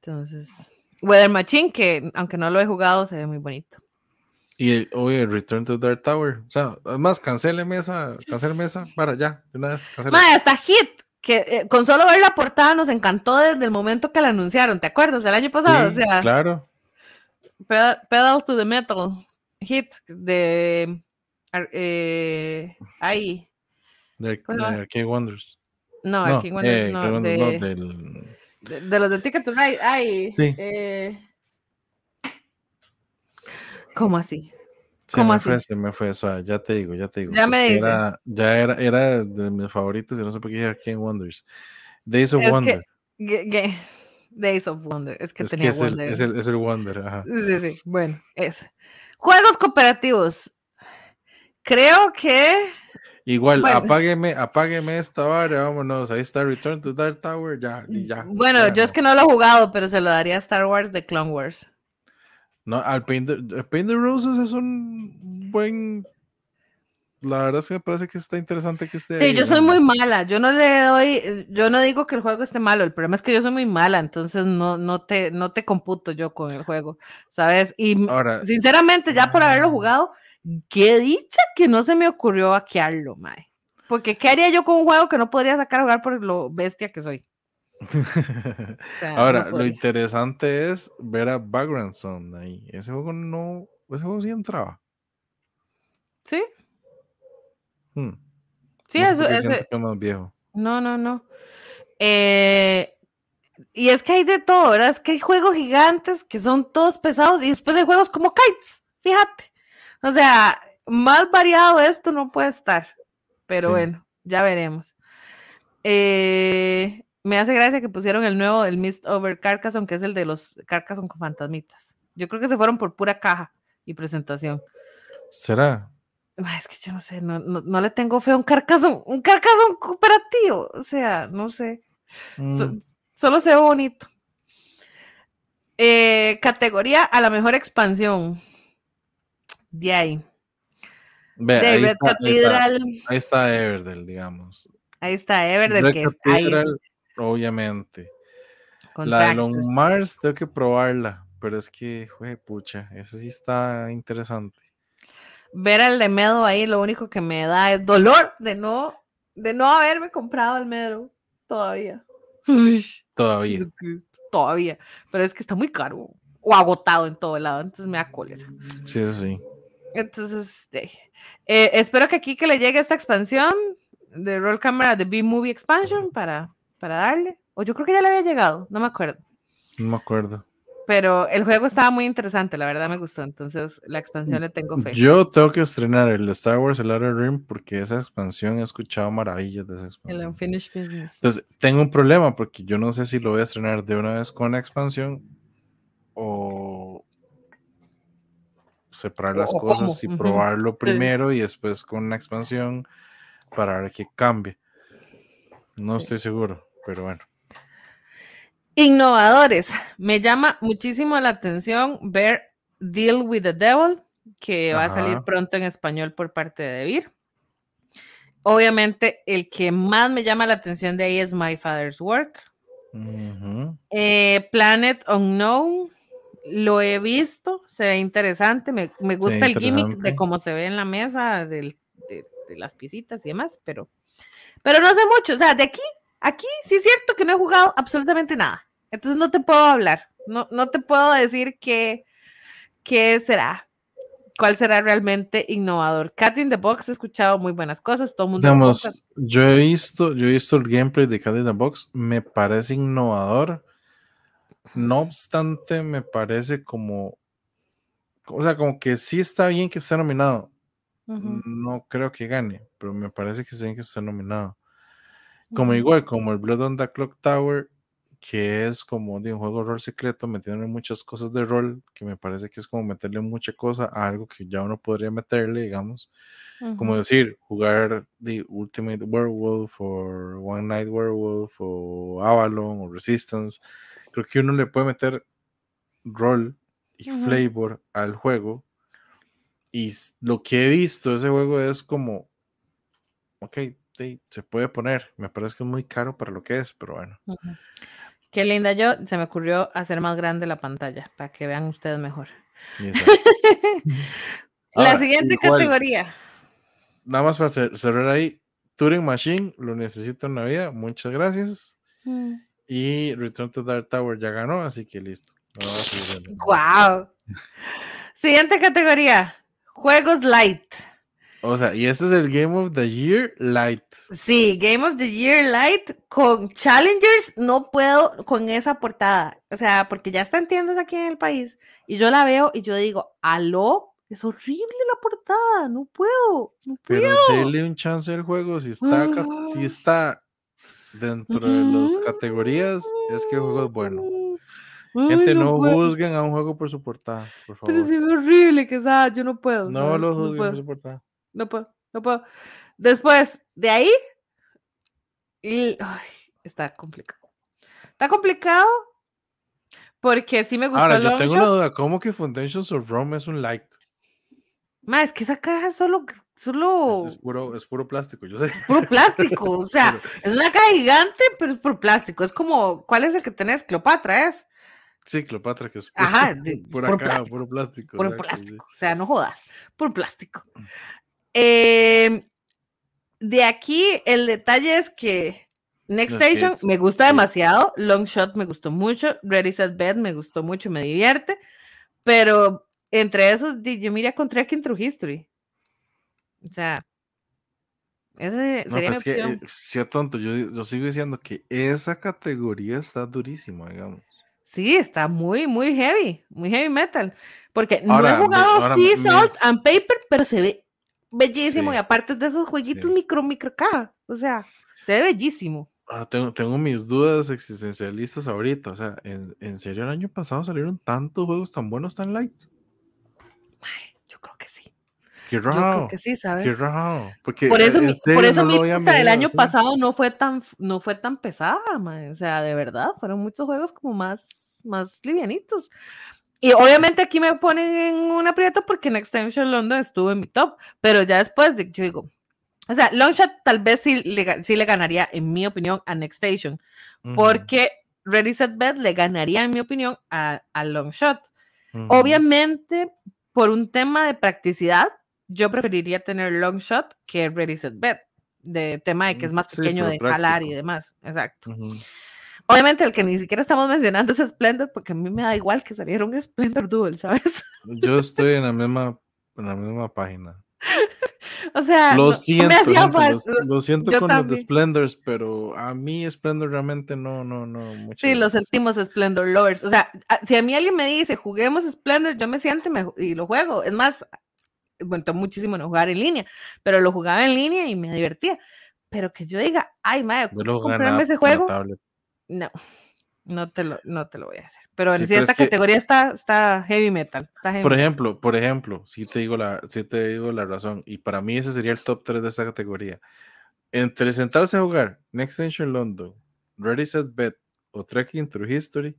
entonces, Weather Machine, que aunque no lo he jugado, se ve muy bonito. Y hoy Return to Dark Tower. O sea, además, cancele mesa, cancele mesa para ya, una vez. hasta Hit, que eh, con solo ver la portada nos encantó desde el momento que la anunciaron, ¿te acuerdas? El año pasado, o sea. Claro. Pedal, to the Metal, Hit de. Eh, ahí. De, de Wonders. No, no Wonders eh, no. De, no del, de, los de Ticket to Ride, ay. Eh, ¿Cómo así? ¿Cómo así? Fue, se me fue eso, ya te digo, ya te digo. Ya me dice. Era, ya era, era de mis favoritos y no sé por qué dije King Wonders. Days of Wonder. Days of Wonder, es que tenía Wonder. es, el, es el Wonder, ajá. Sí, sí, bueno, es. Juegos cooperativos. Creo que Igual, apágueme, apágueme esta vara, vámonos. Ahí está Return to Dark Tower, ya, y ya. Bueno, yo es que no lo he jugado, pero se lo daría a Star Wars de Clone Wars. No, al Paint the, Roses es un buen la verdad es que me parece que está interesante que usted. Sí, yo soy muy mala. Yo no le doy, yo no digo que el juego esté malo. El problema es que yo soy muy mala, entonces no, no te, no te computo yo con el juego, ¿sabes? Y Ahora, sinceramente, ya por haberlo ah. jugado, qué dicha que no se me ocurrió hackearlo, mae. Porque ¿qué haría yo con un juego que no podría sacar a jugar por lo bestia que soy? O sea, no Ahora, lo interesante es ver a Background Zone ahí. Ese juego no. Ese juego sí entraba. Sí, Hmm. sí, No eso, ese- es más viejo. No, no, no. Eh, y es que hay de todo, ¿verdad? Es que hay juegos gigantes que son todos pesados y después hay juegos como kites, fíjate. O sea, más variado esto no puede estar. Pero Sí. bueno, ya veremos. Eh, me hace gracia que pusieron el nuevo, el Mist Over Carcassonne, que es el de los Carcassonne con fantasmitas. Yo creo que se fueron por pura caja y presentación. ¿Será? Es que yo no sé, no, no, no le tengo fe a un Carcassonne, un Carcassonne cooperativo. O sea, no sé. So- Mm, solo se ve bonito. Eh, categoría a la mejor expansión. De ahí. ve, De ahí, Red está, ahí, está, Cathedral. ahí está Everdell, digamos. Ahí está Everdell, Red que es ahí Cathedral, obviamente. con La de Long. Mars tengo que probarla, pero es que, pucha, esa sí está interesante. Ver al de Medo ahí, lo único que me da es dolor de no, de no haberme comprado el Medo todavía. Todavía. Todavía. Pero es que está muy caro. O agotado en todo lado. Entonces me da cólera. Sí, eso sí. Entonces, eh, eh, espero que aquí que le llegue esta expansión de Roll Camera de B-Movie Expansion para, para darle. O yo creo que ya le había llegado, no me acuerdo. No me acuerdo. Pero el juego estaba muy interesante, la verdad me gustó. Entonces, la expansión le tengo fe. Yo tengo que estrenar el Star Wars, el Outer Rim, porque esa expansión he escuchado maravillas de esa El expansión. Unfinished Business. Entonces, tengo un problema porque yo no sé si lo voy a estrenar de una vez con la expansión o separar las o cosas cómo, y probarlo primero y después con la expansión para ver qué cambie. No Sí. estoy seguro, pero bueno. Innovadores. Me llama muchísimo la atención ver Deal with the Devil, que va a salir pronto en español por parte de Vir. Obviamente, el que más me llama la atención de ahí es My Father's Work. Eh, Planet Unknown, lo he visto, se ve interesante. Me, me gusta el gimmick de cómo se ve en la mesa, del- de, de las piecitas y demás, pero, pero no sé mucho. O sea, de aquí, aquí sí es cierto que no he jugado absolutamente nada. Entonces no te puedo hablar, no, no te puedo decir qué, qué será, cuál será realmente innovador. Cat in the Box he escuchado muy buenas cosas, todo el mundo. Digamos, yo he visto, yo he visto el gameplay de Cat in the Box, me parece innovador. No obstante, me parece como, o sea, como que sí está bien que esté nominado. No creo que gane, pero me parece que sí que estar nominado. Como igual, como el Blood on the Clock Tower, que es como de un juego de rol secreto, metiéndole muchas cosas de rol, que me parece que es como meterle mucha cosa a algo que ya uno podría meterle, digamos. Como decir, jugar The Ultimate Werewolf o One Night Werewolf o Avalon o Resistance. Creo que uno le puede meter rol y flavor al juego. Y lo que he visto de ese juego es como, ok, sí, se puede poner. Me parece que es muy caro para lo que es, pero bueno. Qué linda yo, se me ocurrió hacer más grande la pantalla para que vean ustedes mejor. la siguiente igual, categoría. Nada más para cer- cerrar ahí, Turing Machine, lo necesito en la vida, muchas gracias. Mm. Y Return to Dark Tower ya ganó, así que listo. No. Wow. Siguiente categoría. Juegos light. O sea, y este es el Game of the Year Light. Sí, Game of the Year Light con Challengers no puedo con esa portada. O sea, porque ya está en tiendas aquí en el país y yo la veo y yo digo, aló, es horrible la portada, no puedo, no puedo. Pero déle un chance al juego. Si está, si está dentro de las categorías, es que el juego es bueno. Ay, Gente, no, puedo. juzguen a un juego por su portada, por Pero favor. se ve horrible que esa, yo no puedo. no ¿sabes? lo no juzguen por su portada. No puedo, no puedo. Después, de ahí, y- ay, está complicado. Está complicado porque sí me gustó Ahora, yo tengo Shot. una duda. ¿Cómo que Foundations of Rome es un light? Ma, es que esa caja solo solo... Es, es puro, es puro plástico, yo sé. Es puro plástico, o sea, es una caja gigante, pero es puro plástico. Es como, ¿cuál es el que tenés? Cleopatra, ¿es? Sí, Cleopatra, que es puro- Ajá, de- pura puro caja, plástico, puro plástico. Puro sí. o sea, no jodas, puro plástico. Eh, de aquí, el detalle es que Next No, Station es- me gusta demasiado, Long Shot me gustó mucho, Ready Set Bed me gustó mucho, me divierte, pero entre esos, yo mira con Trekking Through History. O sea, No, sería pero mi es que, opción. eh, tonto, yo, yo sigo diciendo que esa categoría está durísima, digamos. Sí, está muy, muy heavy, muy heavy metal. Porque no he jugado Sea Salt me- and Paper, pero se ve bellísimo. Sí, Y aparte de esos jueguitos sí. micro, micro caja. O sea, se ve bellísimo. Ahora tengo, tengo mis dudas existencialistas ahorita. O sea, ¿en, en serio el año pasado salieron tantos juegos tan buenos tan light? Yo creo que sí. Qué Yo creo raro. que sí, Qué ¿sabes? raro. Porque Por eso, en mi, por eso no mi lista del año así. pasado no fue tan, no fue tan pesada, mae. O sea, de verdad, fueron muchos juegos como más, más livianitos. Y obviamente aquí me ponen en una aprieta porque Next Extension London estuvo en mi top, pero ya después de, yo digo, o sea, Longshot tal vez sí le, sí le ganaría, en mi opinión, a Next Station, Ujú, porque Ready Set Bet le ganaría, en mi opinión, a, a Longshot. ujú. Obviamente, por un tema de practicidad, yo preferiría tener Longshot que Ready Set Bet, de tema de que es más Sí, pequeño de jalar y práctico. demás. Exacto. Ujú. Obviamente, el que ni siquiera estamos mencionando es Splendor, porque a mí me da igual que saliera un Splendor Duel, ¿sabes? Yo estoy en la misma, en la misma página. O sea, Lo siento, me hacía gente, falta. lo, lo siento yo con los de. Splendors, pero a mí Splendor realmente no, no, no. muchas Sí, lo sentimos Splendor Lovers. O sea, si a mí alguien me dice, juguemos Splendor, yo me siento y, me y lo juego. Es más, bueno, muchísimo no jugar en línea, pero lo jugaba en línea y me divertía. Pero que yo diga, ay, madre, comprarme ese juego, tablet. No, no te lo, no te lo voy a hacer. Pero Sí, en sí, pero esta es que- categoría está, está heavy metal. Está heavy Por metal. ejemplo, por ejemplo, si te digo la, sí te digo la razón, y para mí ese sería el top 3 de esta categoría. Entre sentarse a jugar Next Extension London, Ready Set Bet o Trekking Through History,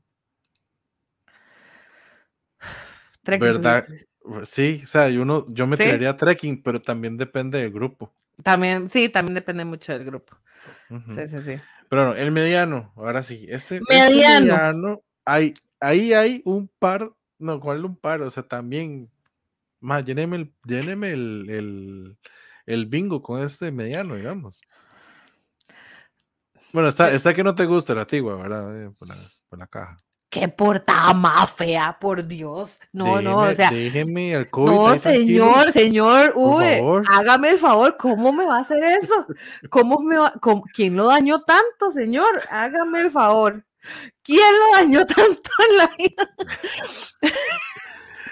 Trekking Through ¿verdad? History. sí, o sea, yo, uno, yo me Sí. tiraría a Trekking, pero también depende del grupo. También, sí, también depende mucho del grupo. Sí, sí, sí. Pero no, el mediano, ahora sí, este, este Mediano. hay, ahí hay un par, no, ¿cuál un par? O sea, también, más, lléneme el, lléneme el, el, el bingo con este mediano, digamos. Bueno, está, está que no te gusta la tigua, ¿verdad? Eh, Por la, por la caja. Qué portada más fea, por Dios. No, no, o sea, Déjeme al COVID No, señor, señor, uy, hágame el favor, ¿cómo me va a hacer eso? ¿Cómo me va, cómo- ¿Quién lo dañó tanto, señor? Hágame el favor. ¿Quién lo dañó tanto en la vida?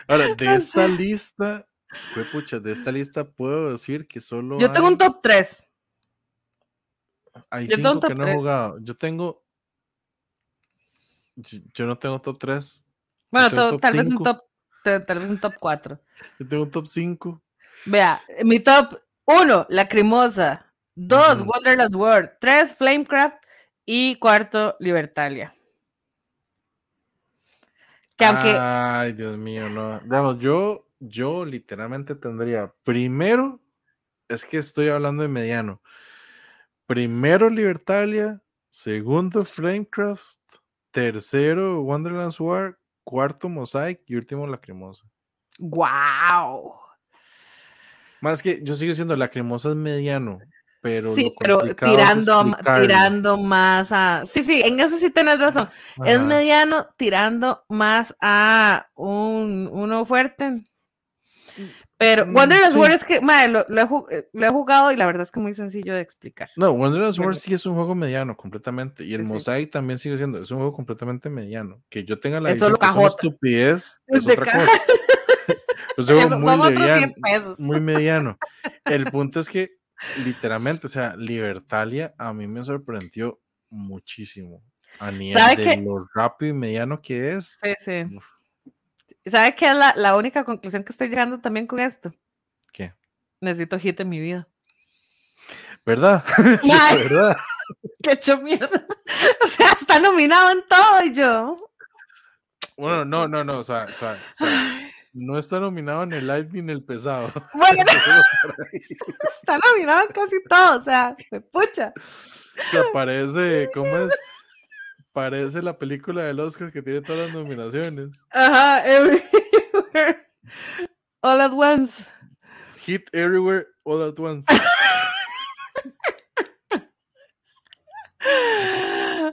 Ahora, de esta lista, pucha, de esta lista puedo decir que solo Yo tengo un top 3. Hay Yo tengo un cinco que no he tres. jugado. Yo tengo. Yo, no tengo top 3. Bueno, to- top tal vez un top, ta- tal vez un top 4. Yo tengo un top 5. Vea, mi top 1, Lacrimosa. 2, Ujú. Wonderless World. 3, Flamecraft. Y cuarto, Libertalia. Que aunque Ay, Dios mío, no. Digamos, yo, yo literalmente tendría. Primero, es que estoy hablando de mediano. Primero, Libertalia. Segundo, Flamecraft. Tercero, Wonderlands War. Cuarto, Mosaic. Y último, Lacrimosa. ¡Wow! Más que yo sigo siendo Lacrimosa es mediano. Pero Sí, pero tirando, tirando más a. Sí, sí, en eso sí tenés razón. Es mediano tirando más a un uno fuerte. Pero Mm, Wonderless sí. World es que, madre, lo, lo he, eh, lo he jugado y la verdad es que es muy sencillo de explicar. No, War ¿Verdad? sí es un juego mediano completamente. Y el Sí, sí. Mosaic también sigue siendo, es un juego completamente mediano. Que yo tenga la Es solo edición que es una estupidez es De otra cosa. Es un juego Esos muy otros mediano, 100 pesos. muy mediano. El punto es que, literalmente, o sea, Libertalia a mí me sorprendió muchísimo. A nivel ¿Sabe de lo rápido y mediano que es. Sí, sí. Uf. ¿Sabe qué es la, la única conclusión que estoy llegando también con esto? ¿Qué? Necesito hit en mi vida. ¿Verdad? ¿Verdad? ¡Qué hecho mierda! O sea, está nominado en todo y yo. Bueno, no, no, no, o sea, o sea, o sea, No está nominado en el light ni en el pesado. Bueno, está nominado en casi todo, o sea, me pucha. Se parece, ¿cómo es? Parece la película del Oscar que tiene todas las nominaciones. Ajá, everywhere. All at once. Hit everywhere, all at once.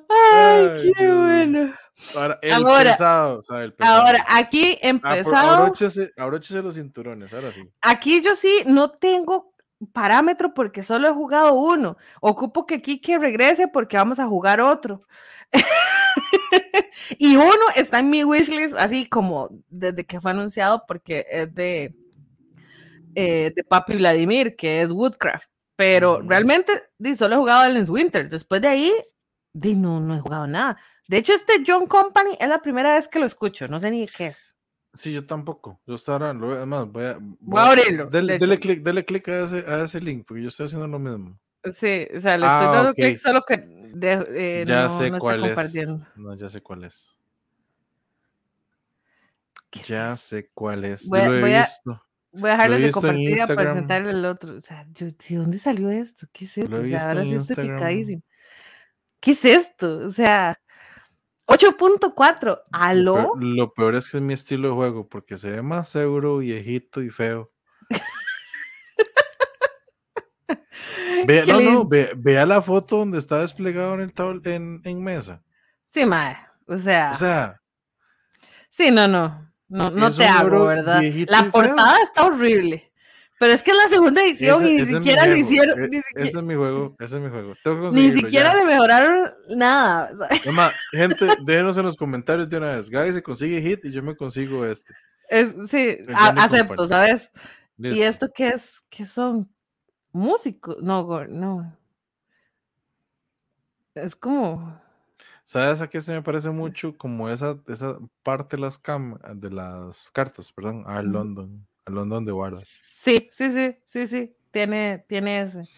Ay, qué bueno. Ahora, el Ahora- pesado, o sea, el pesado. Ahora, aquí Ah, empezado. abróchese, abróchese los cinturones, ahora sí. Aquí yo sí no tengo parámetro porque solo he jugado uno. Ocupo que Kike regrese porque vamos a jugar otro. y uno está en mi wishlist así como desde que fue anunciado porque es de, eh, de Papi Vladimir, que es Woodcraft. Pero Ujú. realmente di, solo he jugado Aliens Winter. Después de ahí, di, no, no he jugado nada. De hecho, este John Company es la primera vez que lo escucho. No sé ni qué es. Sí, yo tampoco. Yo hasta ahora, lo, además, voy a. Voy a abrirlo, Dele, de dele hecho. clic, dele clic a ese, a ese link, porque yo estoy haciendo lo mismo. Sí, o sea, le Ah, estoy dando ok. clic solo que de- eh, ya no, sé no cuál es. No, ya sé cuál es. ¿Qué es Ya sé cuál es. Voy voy a-. Voy a dejarles de compartir para presentarle el otro. O sea, yo, ¿de dónde salió esto? ¿Qué es esto? O sea, ahora sí estoy picadísimo. ¿Qué es esto? O sea, 8.4. Lo ¿Aló? peor, lo peor es que es mi estilo de juego, porque se ve más seguro, viejito y feo. Vea, no, no, ve- vea la foto donde está desplegado en el tabl- en, en mesa. Sí, mae. O sea, O sea, sí, no, no. No, no te libro ¿verdad? La feo. portada está horrible. Pero es que es la segunda edición ese- y ni ese siquiera lo hicieron. e- Ni, Ese siquiera, es mi juego, ese es mi juego. Tengo que ni siquiera ya. le mejoraron nada. gente, déjenos en los comentarios de una vez. Guy se consigue hit y yo me consigo este. es- sí, a- acepto. ¿sabes? ¿Y esto qué es? ¿Qué son? ¿Músicos? No, no. Es como. ¿Sabes a qué se me parece mucho? Como esa, esa parte de las, cam de las cartas, perdón, a. London, London de Wallace. Sí, sí, sí, sí, sí. Tiene, tiene ese.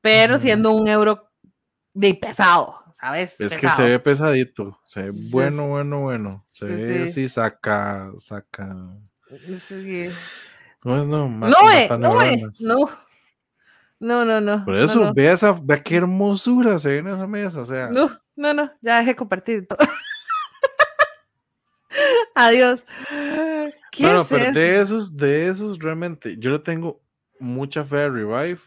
Pero siendo un euro de pesado, ¿sabes? Es que se ve pesadito, se ve Sí, bueno, bueno, bueno. Se Sí, ve sí. así, saca, saca. No es no, No, eh, mata no, eh, no. No, no, no. Por no, eso, no. vea esa, vea qué hermosura se ve en esa mesa, o sea. No, no, no, ya dejé compartir todo. Adiós. ¿Qué Bueno, es pero eso? de esos, de esos realmente, yo le tengo mucha fe a Revive.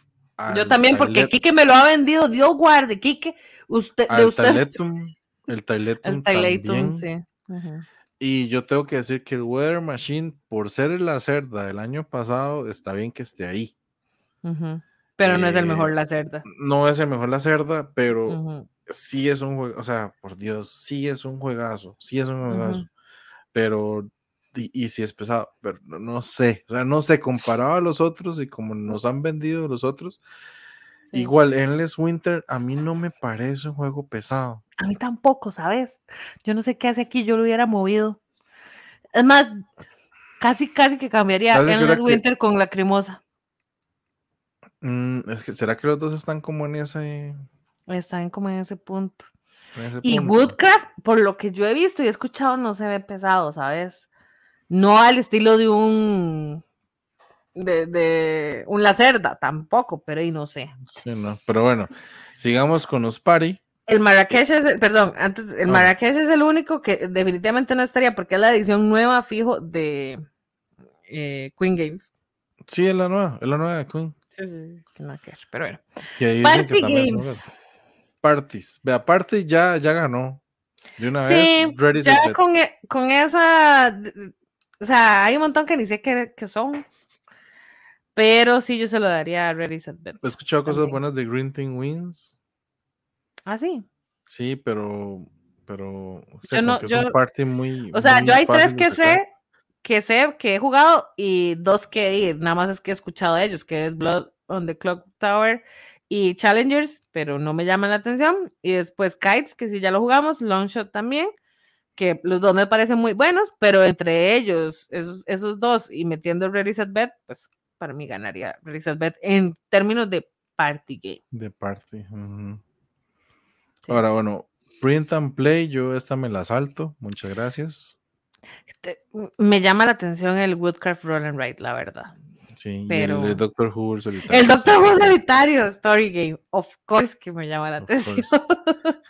Yo también, porque Kike me lo ha vendido, Dios guarde, Kike, usted, de usted, el Tyletum el también. sí. Y yo tengo que decir que el Weather Machine, por ser la cerda del año pasado, está bien que esté ahí. Ujú. Pero no es el Eh, mejor la cerda. No es el mejor la cerda, pero Ujú. sí es un juego, o sea, por Dios, sí es un juegazo, sí es un juegazo. Ujú. Pero, y, y sí es pesado, pero no, no sé, o sea, no sé, comparado a los otros y como nos han vendido los otros, Sí. igual Endless Winter a mí no me parece un juego pesado. A mí tampoco, ¿sabes? Yo no sé qué hace aquí, yo lo hubiera movido. Es más, casi, casi que cambiaría ¿Sabes qué Endless que- Winter con Lacrimosa. Mm, es que, ¿será que los dos están como en ese, Están como en ese punto. en ese Y punto? Woodcraft, por lo que yo he visto y he escuchado, no se ve pesado, ¿sabes? No al estilo de un. de, de un Lacerda, tampoco, pero y no sé. Sí, no, pero bueno, sigamos con los party. El Marrakech es, el- perdón, antes, el Ah. Marrakech es el único que definitivamente no estaría porque es la edición nueva, fijo, de eh, Queen Games. Sí, es la nueva, es la nueva de Queen. Sí, sí, que nada que ver, pero bueno. Party Games. Parties. Vea, Party ya, ya ganó. De una Sí, vez, ya con, e- con esa, o sea, hay un montón que ni sé qué, qué son, pero sí, yo se lo daría a Ready Set. He escuchado cosas buenas de Green Team Wins. Ah, sí. Sí, pero. Pero. O sea, Yo no- que es yo- un party muy. O sea, muy yo hay tres que sacar. sé, que sé que he jugado y dos que ir, nada más es que he escuchado de ellos, que es Blood on the Clock Tower y Challengers, pero no me llaman la atención. Y después Kites, que sí ya lo jugamos, Longshot también, que los dos me parecen muy buenos, pero entre ellos, esos, esos dos y metiendo Ready Set Bet, pues para mí ganaría Ready Set Bet en términos de party game. De party. ujú. Sí. Ahora, bueno, Print and Play, yo esta me la salto. Muchas gracias. Este, me llama la atención el Woodcraft Roll and Ride, la verdad. Sí, Pero- y el, Doctor Who el solitario. El Doctor Who solitario, Story Game, of course que me llama la Of atención. course.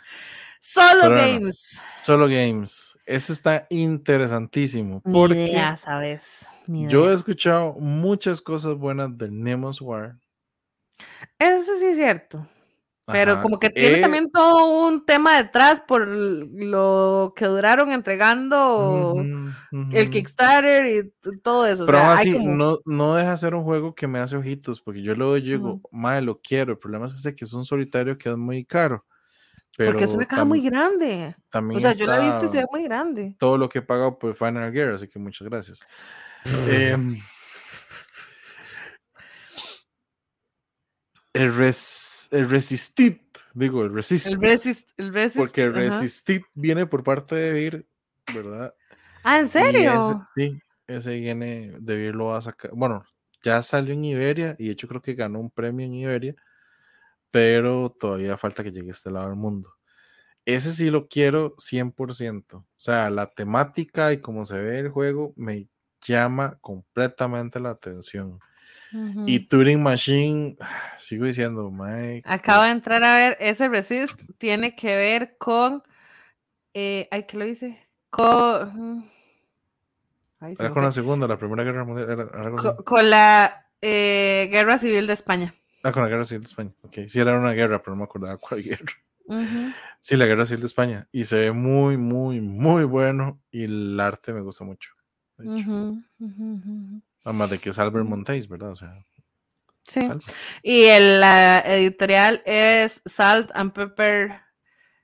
Solo Pero Games. Solo Games. Ese está interesantísimo. Ni Porque idea, ¿sabes? Yo he escuchado muchas cosas buenas del Nemo's War. Eso sí es cierto. Pero Ajá, como que tiene eh, también todo un tema detrás por lo que duraron entregando el. Kickstarter y todo eso. o Pero sea, aún hay así, como- no, no deja de ser un juego que me hace ojitos, porque yo luego digo, Ujú. madre, lo quiero. El problema es ese que es un solitario que es muy caro. Pero porque es una caja muy grande. también O sea, yo la he visto y se ve muy grande. todo lo que he pagado por Final Gear, así que muchas gracias. Em, el, res, el Resistit, digo, el Resist, El Resist, el Resist. porque el. Resistit viene por parte de Vir, ¿verdad? Ah, ¿en ese- serio? sí, ese viene de Vir lo va a sacar. Bueno, ya salió en Iberia y de hecho creo que ganó un premio en Iberia, pero todavía falta que llegue a este lado del mundo. Ese sí lo quiero 100%. O sea, la temática y cómo se ve el juego me llama completamente la atención. Y. Turing Machine, sigo diciendo, mae, Acabo de entrar a ver, ese Resist tiene que ver con. Eh, ay, ¿qué lo hice? Con. Ay, era con la segunda, la primera guerra mundial, era con la eh, Guerra Civil de España. Ah, con la guerra civil de España. Ok, sí, era una guerra, pero no me acordaba cuál guerra. Sí, la guerra civil de España. Y se ve muy, muy, muy bueno. Y el arte me gusta mucho. de hecho. Además de que es Albert Ujú. Montéis, ¿verdad? O sea, Sí. Y el, la editorial es Salt and Pepper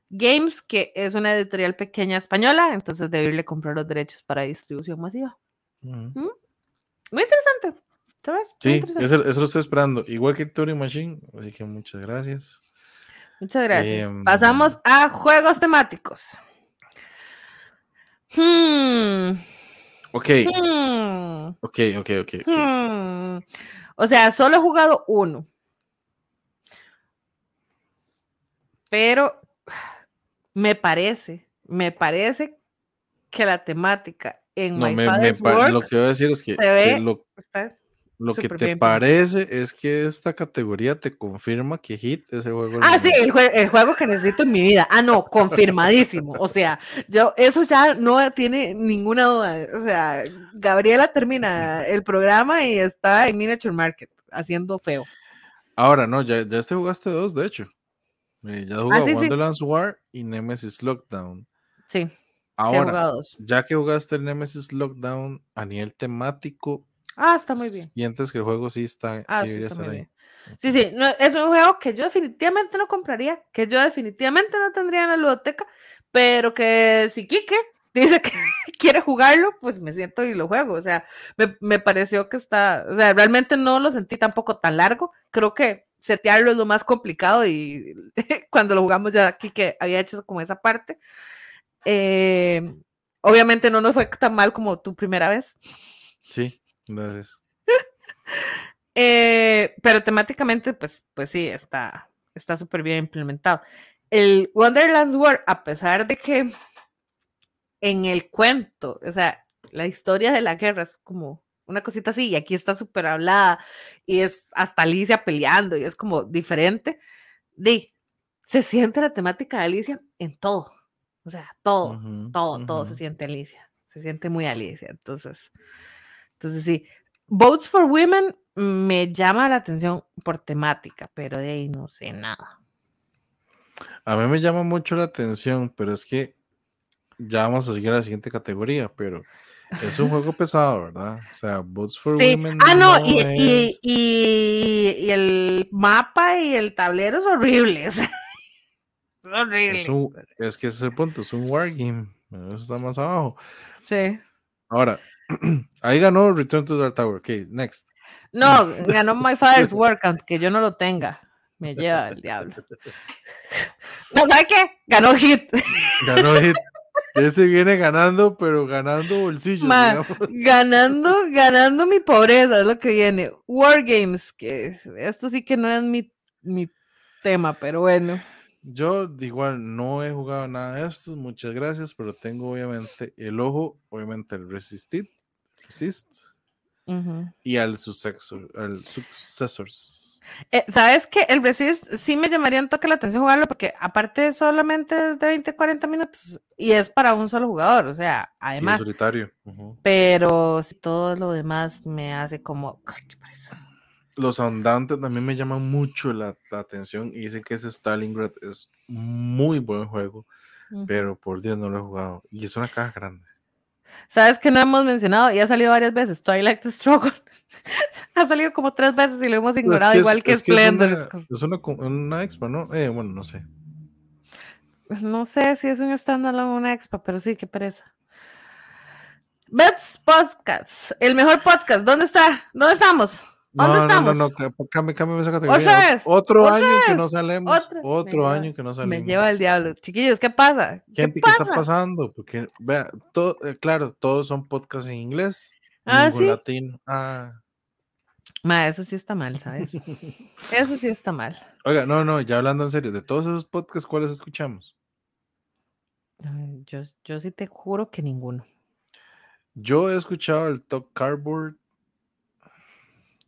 Games, que es una editorial pequeña española, entonces debe irle comprar los derechos para distribución masiva. Ujú. Muy interesante, Muy Sí, eso, eso lo estoy esperando. Igual que Turing Machine. Así que muchas gracias. Muchas gracias. Em, Pasamos a juegos temáticos. Hmm, Ok, hmm, ok, ok, ok. ok. hmm. O sea, solo he jugado uno. Pero me parece, me parece que la temática en No, My me, me Father's Work lo que voy a decir es que, se ve que lo, está- lo que te bien parece es que esta categoría te confirma que Hit es el juego. Ah, sí, el, jue- el juego que necesito en mi vida. Ah, no, confirmadísimo. O sea, yo, eso ya no tiene ninguna duda. O sea, Gabriela termina el programa y está en Miniature Market haciendo feo. Ahora, no, ya, ya te jugaste dos, de hecho. Eh, ya jugado Ah, sí, sí. Wonderlands War y Nemesis Lockdown. Sí, Ahora, ya que jugaste el Nemesis Lockdown a nivel temático, Ah, está muy bien. sientes que el juego sí está, Ah, sí sí, está muy bien. Sí, sí, no, es un juego que yo definitivamente no compraría, que yo definitivamente no tendría en la ludoteca, pero que si Kike dice que quiere jugarlo, pues me siento y lo juego. O sea, me, me pareció que está, o sea, realmente no lo sentí tampoco tan largo. Creo que setearlo es lo más complicado y cuando lo jugamos ya Kike había hecho como esa parte. Eh, obviamente no nos fue tan mal como tu primera vez. Sí, gracias. Eh, pero temáticamente, pues, pues sí, está está súper bien implementado. El Wonderland's World, a pesar de que en el cuento, o sea, la historia de la guerra es como una cosita así, y aquí está súper hablada, y es hasta Alicia peleando, y es como diferente, de, se siente la temática de Alicia en todo, o sea, todo, todo, todo se siente Alicia, se siente muy Alicia, entonces, entonces sí, Votes for Women me llama la atención por temática, pero de ahí no sé nada. A mí me llama mucho la atención, pero es que ya vamos a seguir a la siguiente categoría, pero es un juego pesado, ¿verdad? O sea, Votes for Sí. Women. Ah, no, y, y- es- y- y el mapa y el tablero es horrible. o sea, Es horrible. es, un- es que ese es el punto, es un wargame. Eso está más abajo. Sí. Ahora, ahí ganó Return to Dark Tower. Ok, next. No, ganó My Father's Work, aunque yo no lo tenga. Me lleva el diablo. No, ¿sabe qué? Ganó Hit. Ganó Hit. Ese viene ganando, pero ganando bolsillos. Ma, digamos. ganando, ganando mi pobreza, es lo que viene. Wargames, que es- esto sí que no es mi, mi tema, pero bueno. Yo igual no he jugado nada de estos, muchas gracias, pero tengo obviamente el ojo, obviamente el Ujú. y al successor, al successors. Eh, ¿Sabes qué? El Resist sí me llamaría un toque la atención jugarlo porque aparte solamente es de 20 40 minutos y es para un solo jugador, o sea, Y además, solitario. ujú. pero si todo lo demás me hace como... ay, qué. Los andantes también me llaman mucho la, la atención y dicen que ese Stalingrad es muy buen juego, pero por Dios no lo he jugado. Y es una caja grande. ¿Sabes que no hemos mencionado? Y ha salido varias veces, Twilight Struggle. ha salido como tres veces y lo hemos es ignorado, es- igual que es es Splendor. es Es una, una expo, ¿no? Eh, bueno, no sé. No sé si es un standalone o una expo, pero sí, qué pereza. Bets Podcast, el mejor podcast. ¿Dónde está? ¿Dónde estamos? ¿Dónde no, estamos? No, no, no, cambie, cambie esa categoría. Otra Otro otra año que no salemos. otra. Otro Me lleva- año que no salimos. Me lleva el diablo. Chiquillos, ¿qué pasa? ¿Qué ¿qué pasa? está pasando? Porque, vea, todo, eh, claro, todos son podcasts en inglés. Ah, ningún ¿sí? latino. Ah. Ma, eso sí está mal, ¿sabes? Eso sí está mal. Oiga, no, no, ya hablando en serio, de todos esos podcasts, ¿cuáles escuchamos? Ay, Yo, yo sí te juro que ninguno. Yo he escuchado el Top Cardboard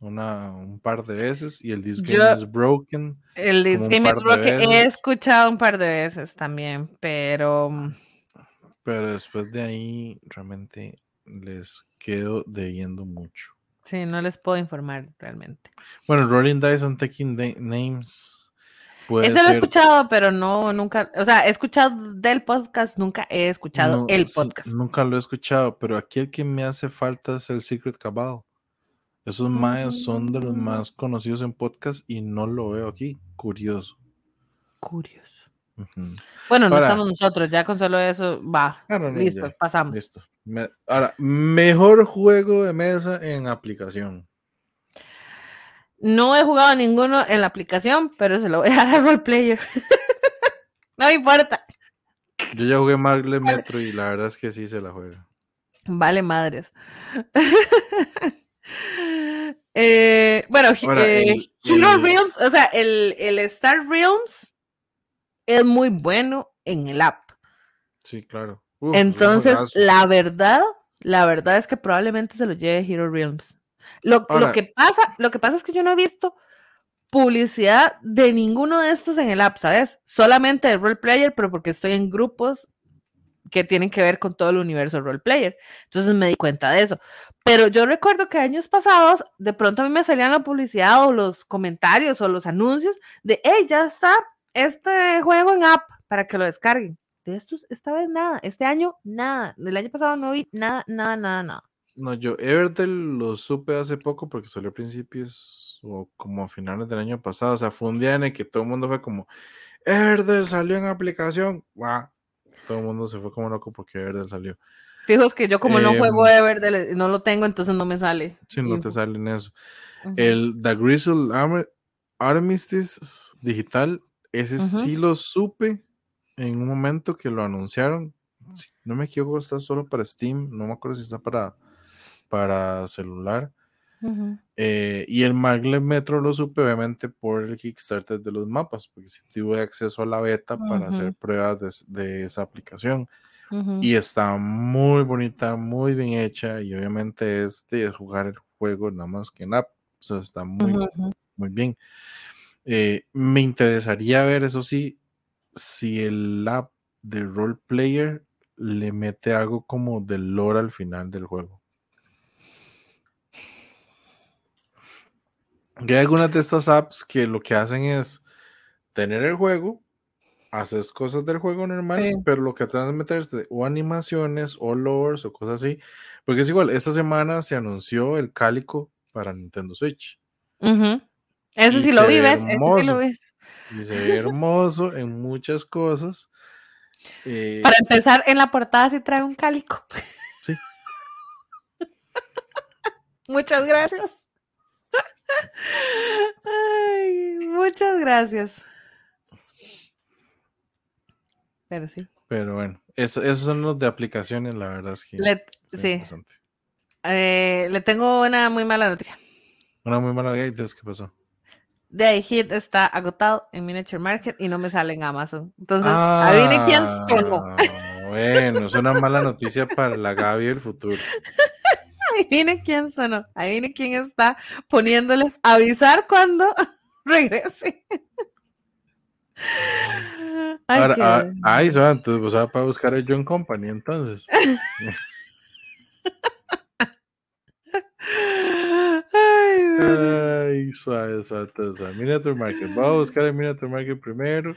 una, un par de veces y el This Game Yo- is Broken. El un Game is Rock he escuchado un par de veces también, pero mm, Pero después de ahí realmente les quedo debiendo mucho. sí, no les puedo informar realmente. Bueno, Rolling Dice and Taking Names. Puede Ese lo he escuchado, pero no, nunca, o sea, he escuchado del podcast, nunca he escuchado no, el sí, podcast. nunca lo he escuchado, pero aquí el que me hace falta es el Secret Cabal. Esos maes son de los más conocidos en podcast y no lo veo aquí. Curioso. Curioso. Bueno, no Ahora- estamos nosotros, ya con solo eso, va, Ah, no, listo, ya, pasamos. Listo. Me- ahora, mejor juego de mesa en aplicación. No he jugado ninguno en la aplicación, pero se lo voy a dar a Roleplayer. no me importa. Yo ya jugué Marble Metro y la verdad es que sí se la juega. Vale, madres. Eh, bueno, hi- Ahora, eh, el- Hero el- Realms, o sea, el, el Star Realms es muy bueno en el app. Sí, claro. Uf, Entonces, la verdad, la verdad es que probablemente se lo lleve Hero Realms. Lo, lo que pasa, lo que pasa es que yo no he visto publicidad de ninguno de estos en el app, ¿sabes? Solamente de Roleplayer, pero porque estoy en grupos que tienen que ver con todo el universo Roleplayer. Entonces me di cuenta de eso. Pero yo recuerdo que años pasados, de pronto a mí me salían la publicidad o los comentarios o los anuncios de, hey, ya está este juego en app para que lo descarguen. De estos, esta vez nada. Este año, nada. El año pasado no vi nada, nada, nada, nada. No, yo Everdell lo supe hace poco porque salió a principios o como a finales del año pasado. O sea, fue un día en el que todo el mundo fue como, Everdell salió en aplicación. Guau. Todo el mundo se fue como loco porque Everdell salió. Fijos que yo como no juego Em, Everdell, no lo tengo, entonces no me sale. Si no te sale en eso. El The Grizzle Arm- Armistice digital, ese sí lo supe en un momento que lo anunciaron. Si no me equivoco, está solo para Steam. No me acuerdo si está para, para celular. Eh, y el Maglev Metro lo supe obviamente por el Kickstarter de los mapas, porque sí tuve acceso a la beta para hacer pruebas de, de esa aplicación. Y está muy bonita, muy bien hecha, y obviamente es de jugar el juego nada más que en app. O sea, está muy, muy bien. Eh, me interesaría ver, eso sí, si el app de Role Player le mete algo como del lore al final del juego. Que hay algunas de estas apps que lo que hacen es tener el juego, haces cosas del juego normal, Sí. pero lo que tratan de meterse o animaciones o lores o cosas así. Porque es igual, esta semana se anunció el cálico para Nintendo Switch. Ese Y sí lo se vi, ve ¿ves? Ese sí lo ves. Y se ve hermoso en muchas cosas. Eh, Para empezar, en la portada sí trae un cálico. Sí. Muchas gracias. Ay, muchas gracias. Pero sí. pero bueno, eso- esos son los de aplicaciones, la verdad es que Le, sí. Eh, le tengo una muy mala noticia. Una muy mala idea, entonces, ¿qué pasó? de ahí Hit está agotado en Miniature Market y no me sale en Amazon. Entonces, adivinen quién sonó. Ah, Bueno, es una mala noticia para la Gaby del futuro. Adivinen quién sonó. Adivinen quién está poniéndole avisar cuando regrese. Ay, Ahora, ah, ay, so, entonces vos vas para buscar el John Company, entonces. Ay, suave, suave, suave. Miniature Market. Voy a buscar el Miniature Market primero.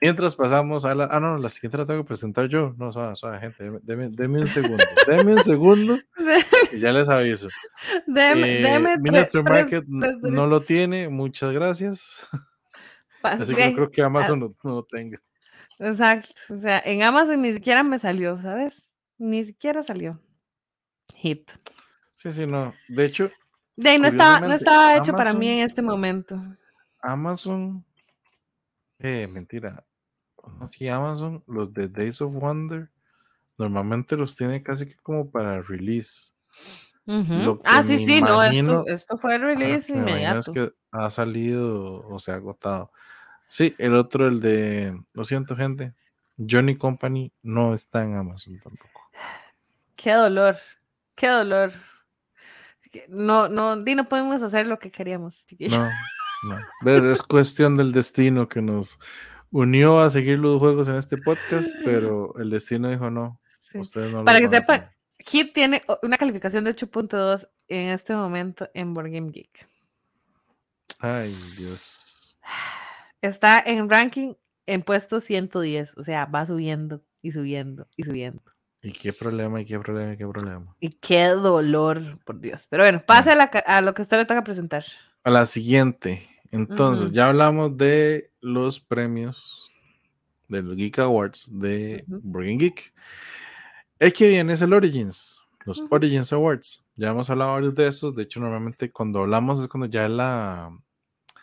Mientras pasamos a la. Ah, no, la siguiente la tengo que presentar yo. No, suave, suave, gente. deme- Deme, un segundo. Deme un segundo y ya les aviso. Deme, Eh, deme tres- Miniature tres- Market tres- no lo tiene. Muchas gracias. Así que no creo que Amazon no, no lo tenga. Exacto. O sea, en Amazon ni siquiera me salió, ¿sabes? Ni siquiera salió. Hit. Sí, sí, no. De hecho, De ahí no estaba, no estaba hecho para mí en este momento. Amazon. Eh, mentira. No, sí, Amazon, los de Days of Wonder, normalmente los tiene casi que como para release. Lo que Ah, sí, sí, no, imagino- esto, esto fue el release es inmediato. que ha salido o se ha agotado. Sí, el otro, el de. Lo siento, gente. Johnny Company no está en Amazon tampoco. Qué dolor, qué dolor. No, no, no podemos hacer lo que queríamos, chiquillos. No, no. Es cuestión del destino que nos unió a seguir los juegos en este podcast, pero el destino dijo no. Sí. Ustedes no lo Para que sepan, tener". Hit tiene una calificación de 8.2 en este momento en Board Game Geek. Ay, Dios. Está en ranking en puesto 110, o sea, va subiendo y subiendo y subiendo. ¿Y qué problema? ¿Y qué problema? ¿Y qué problema? Y qué dolor, por Dios. Pero bueno, pase a, la ca- a lo que usted le toca presentar. A la siguiente. Entonces, ya hablamos de los premios de los Geek Awards de Game Geek. El que viene es el Origins, los. Origins Awards. Ya hemos hablado varios de esos. De hecho, normalmente cuando hablamos es cuando ya la,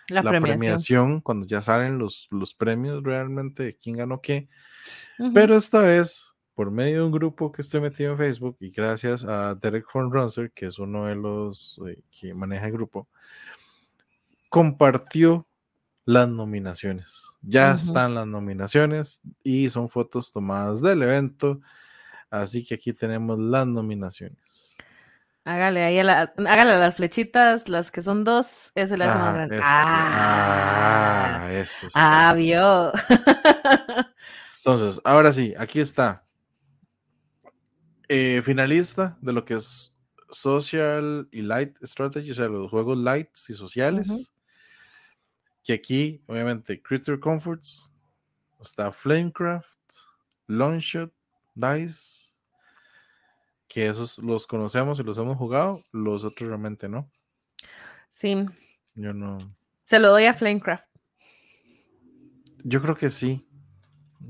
La, la premiación. premiación, cuando ya salen los, los premios realmente de quién ganó qué. Pero esta vez, por medio de un grupo que estoy metido en Facebook y gracias a Derek von Ronser, que es uno de los eh, que maneja el grupo, compartió las nominaciones. Ya están las nominaciones y son fotos tomadas del evento. Así que aquí tenemos las nominaciones. Hágale ahí a la- hágale a las flechitas, las que son dos, ese le hace más Ah, grande. eso, Ah, ah, eso sí. ah, vio. Entonces, ahora sí, aquí está. Eh, finalista de lo que es Social y Light Strategy, o sea, los juegos lights y sociales. Que aquí, obviamente, Creature Comforts, está Flamecraft, Longshot, Dice, que esos los conocemos y los hemos jugado, los otros realmente no. Sí, Yo no. se lo doy a Flamecraft. Yo creo que sí.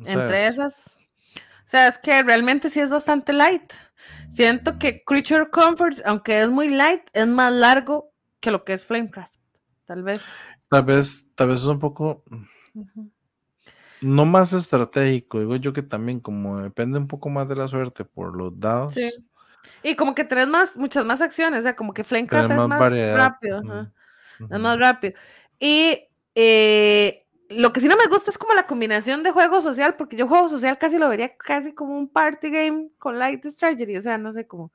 O sea, Entre es- esas. O sea, es que realmente sí es bastante light. Siento que Creature Comforts, aunque es muy light, es más largo que lo que es Flamecraft. Tal vez. Tal vez, tal vez es un poco no más estratégico, digo yo que también como depende un poco más de la suerte por los dados. Sí. Y como que tenés más, muchas más acciones, o sea, como que Flamecraft es más variedad, rápido. Es más rápido. Y eh, lo que sí no me gusta es como la combinación de juego social, porque yo juego social casi lo vería casi como un party game con Light Strategy, o sea, no sé cómo.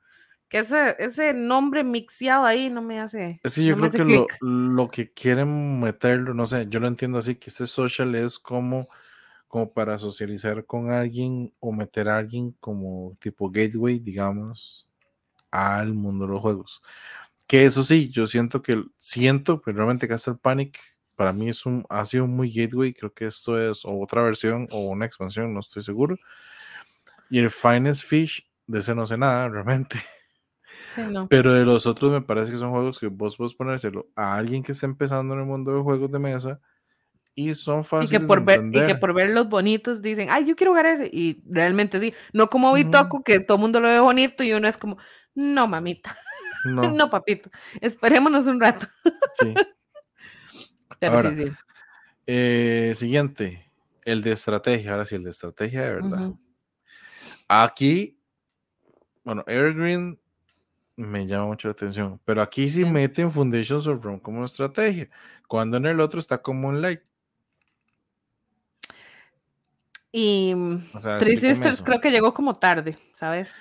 Que ese, ese nombre mixeado ahí no me hace. Sí, yo no creo que lo, lo que quieren meterlo, no sé, yo lo entiendo así, que este social es como, como para socializar con alguien o meter a alguien como tipo gateway, digamos, al mundo de los juegos. Que eso sí, yo siento que, siento, pero realmente Castle Panic para mí es un, ha sido muy gateway, creo que esto es o otra versión o una expansión, no estoy seguro. Y el Finest Fish, de ese no sé nada, realmente. Sí, no. Pero de los otros me parece que son juegos que vos puedes ponérselo a alguien que está empezando en el mundo de juegos de mesa y son Y fáciles que, por de ver, y entender. que por verlos bonitos dicen, ay, yo quiero jugar ese. Y realmente sí. No como. Bitoku, que todo el mundo lo ve bonito y uno es como, no, mamita. No, No, papito. Esperémonos un rato. sí. Pero Ahora, sí, sí. Eh, siguiente, el de estrategia. Ahora sí, el de estrategia de verdad. Ujú. Aquí, bueno, Evergreen me llama mucho la atención. Pero aquí sí meten Foundations of Rome como estrategia, cuando en el otro está como un like. Y Three Sisters creo que llegó como tarde, ¿sabes?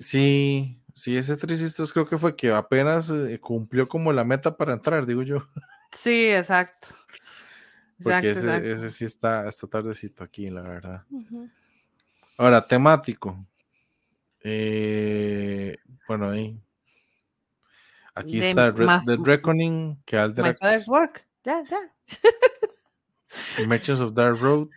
sí, sí, ese Three Sisters creo que fue que apenas eh, cumplió como la meta para entrar, digo yo. Sí, exacto. Porque ese, sí está, está tardecito aquí, la verdad. Ahora, temático. Eh, bueno, ahí. Aquí está The Reckoning, que Alderac. My Father's Work. Ya, ya. Merchants of Dark Road.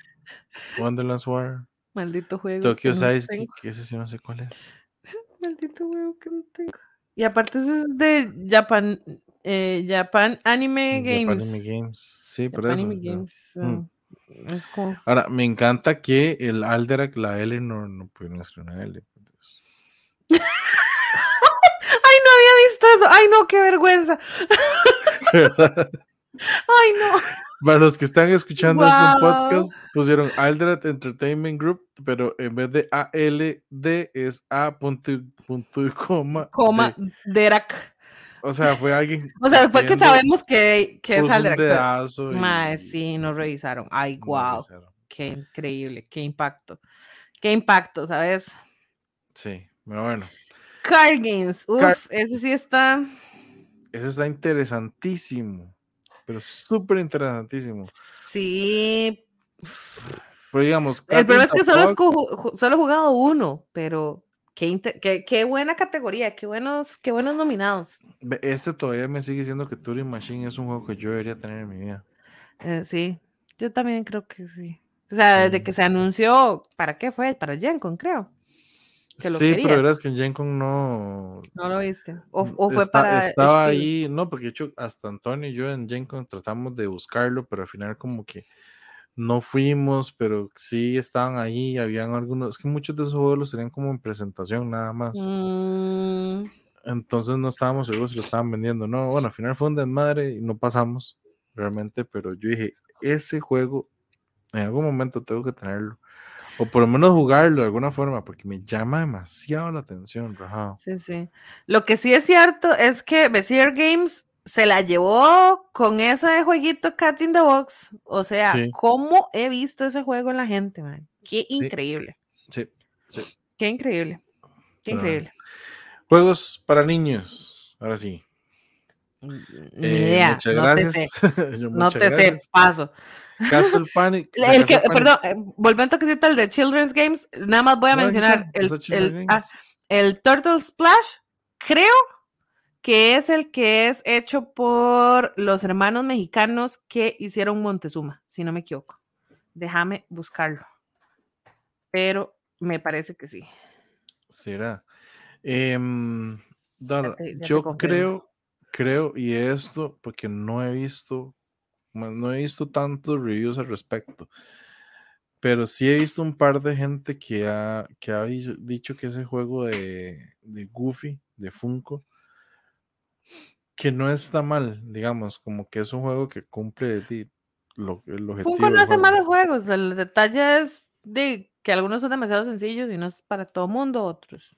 Wonderland's War. Maldito juego. Tokyo Size, que, ese sí no sé cuál es. Maldito juego que no tengo. Y aparte ese es de Japan, eh, Japan Anime Games. Japan Anime Games. Sí, pero eso. Anime Games. Mm. es como... Ahora, me encanta que el Alderac, la L, no, no pudieron escribir una L. Ay, no había visto eso. Ay, no, qué vergüenza. Ay, no. Para los que están escuchando wow. podcast, pusieron Aldrat Entertainment Group, pero en vez de ALD es A punto, punto y coma. Coma Derac. O sea, fue alguien. O sea, fue que sabemos que, que es Alderac. Mae, sí, nos revisaron. Ay, wow. Qué increíble, qué impacto. Qué impacto, ¿sabes? Sí, pero bueno. Card Games, uf, ese sí está. Ese está interesantísimo pero súper interesantísimo. Sí. Pero digamos, el problema es que solo, solo he jugado uno, pero qué, qué, buena categoría, qué buenos, qué buenos nominados. Este todavía me sigue diciendo que Turing Machine es un juego que yo debería tener en mi vida. Eh, sí, yo también creo que sí. O sea, desde que se anunció, ¿para qué fue? Para Gencon, creo sí, pero verás que en Gencon no. No lo viste. O, fue para. Estaba ahí, no, porque de hecho, hasta Antonio y yo en Gencon tratamos de buscarlo, pero al final, como que no fuimos, pero sí estaban ahí. Habían algunos. Es que muchos de esos juegos los tenían como en presentación nada más. Mm. Entonces no estábamos seguros si lo estaban vendiendo. No, bueno, al final fue un desmadre y no pasamos realmente, pero yo dije, ese juego en algún momento tengo que tenerlo. O por lo menos jugarlo de alguna forma, porque me llama demasiado la atención, Rajado. Sí, sí. Lo que sí es cierto es que Bezier Games se la llevó con ese jueguito Cat in the Box. O sea, ¿cómo he visto ese juego en la gente, man? Qué increíble. Sí, sí. Qué increíble. Qué increíble. Juegos para niños. Ahora sí. Ni eh. Muchas gracias. no te sé, paso. Castle Panic. El que, perdón, eh, volviendo a que el de Children's Games, nada más voy a mencionar el, el, ah, el, Turtle Splash, creo que es el que es hecho por los hermanos mexicanos que hicieron Montezuma, si no me equivoco. Déjame buscarlo. Pero me parece que sí. Será. Eh, yo creo, creo, y esto, porque no he visto no he visto tantos reviews al respecto, pero sí he visto un par de gente que ha, que ha dicho que ese juego de, de Goofy, de Funko, que no está mal, digamos, como que es un juego que cumple lo, el objetivo. Funko no hace malos juegos, el detalle es de que algunos son demasiado sencillos y no es para todo mundo, otros.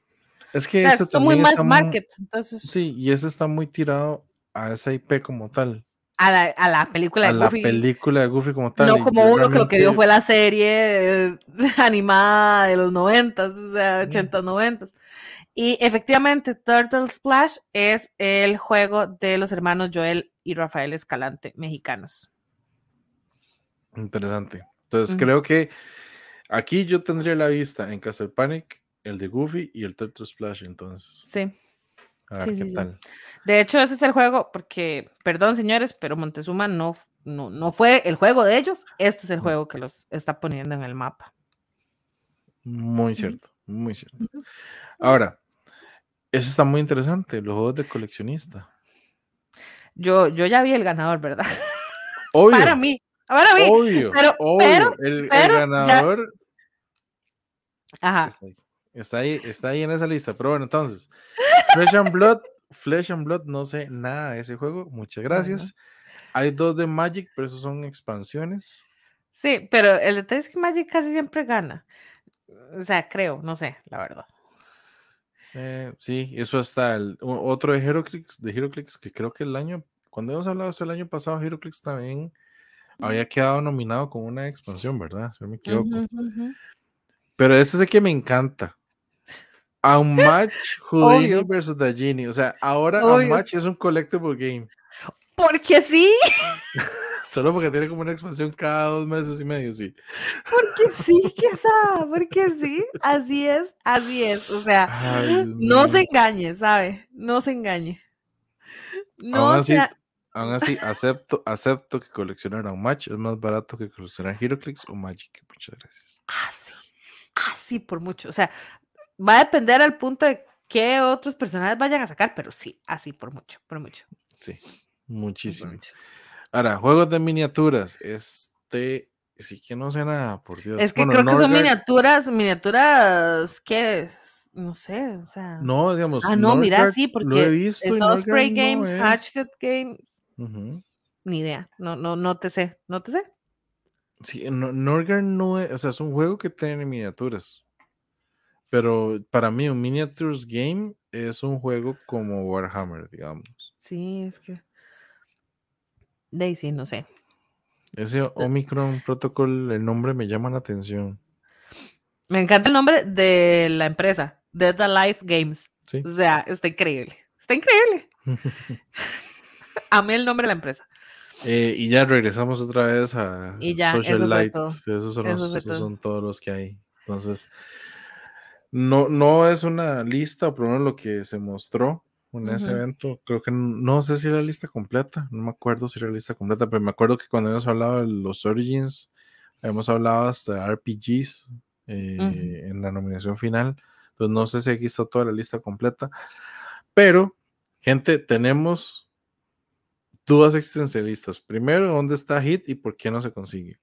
Es que o son muy más market, entonces. Sí, y ese está muy tirado a esa IP como tal a la, a la película de a Goofy. la película de Goofy como tal. No como uno que lo que vio fue la serie animada de los 90, o sea, 80, 90. Y efectivamente, Turtle Splash es el juego de los hermanos Joel y Rafael Escalante, mexicanos. Interesante. Entonces, creo que aquí yo tendría la vista en Castle Panic, el de Goofy y el Turtle Splash, entonces. Sí. A ver qué tal. De hecho, ese es el juego, porque, perdón señores, pero Montezuma no, no, fue el juego de ellos, este es el juego que los está poniendo en el mapa. Muy cierto, muy cierto. Ahora, ese está muy interesante, los juegos de coleccionista. Yo, yo ya vi el ganador, ¿verdad? Obvio. para mí, para mí. Obvio, pero, Pero, el, ganador. Ajá. Está ahí, está ahí en esa lista. Pero bueno, entonces, Flesh and Blood, Flesh and Blood, no sé nada de ese juego. Muchas gracias. Hay dos de Magic, pero esos son expansiones. Sí, pero el detalle es que Magic casi siempre gana. O sea, creo, no sé, la verdad. Eh, sí, eso está el otro de HeroClix, de HeroClix, que creo que el año, cuando hemos hablado eso el año pasado, HeroClix también había quedado nominado con una expansión, ¿verdad? Si no me equivoco. Pero este es el que me encanta. A un match Houdini versus Dajini. O sea, ahora un match es un collectible game. Porque sí. Solo porque tiene como una expansión cada dos meses y medio, sí. Porque sí, quizá, porque sí, así es, así es. O sea, no se engañe, ¿sabe? No se engañe. No aún así, aún así acepto, acepto que coleccionar a un match es más barato que coleccionar HeroClix o Magic. Muchas gracias. Así, así por mucho. O sea, va a depender al punto de qué otros personajes vayan a sacar, pero sí, así por mucho, por mucho. Sí, muchísimo. Ahora, juegos de miniaturas. Este, sí que no sé nada, por Dios. Es que creo que son miniaturas, miniaturas, ¿qué? No sé, o sea. No, digamos. Ah, no, mira, sí, porque he visto Spray Games, no Games. Ni idea, no, no, no te sé, no te sé. Sí, no, Norgar no es, o sea, es un juego que tiene miniaturas. Pero para mí, un miniatures game es un juego como Warhammer, digamos. Sí, es que. Daisy, no sé. Ese Omicron Protocol, el nombre me llama la atención. Me encanta el nombre de la empresa, Dead Alive Games. O sea, está increíble. Está increíble. Amé el nombre de la empresa. Eh, y ya regresamos otra vez a Social Lights. Esos, son, todos los que hay. Entonces, no, no es una lista, pero no lo que se mostró en ese evento. Creo que no sé si era lista completa, no me acuerdo si era lista completa, pero me acuerdo que cuando hemos hablado de los Origins, hemos hablado hasta RPGs eh, en la nominación final. Entonces no sé si aquí está toda la lista completa, pero gente, tenemos dudas existencialistas. Primero, ¿dónde está Hit y por qué no se consigue?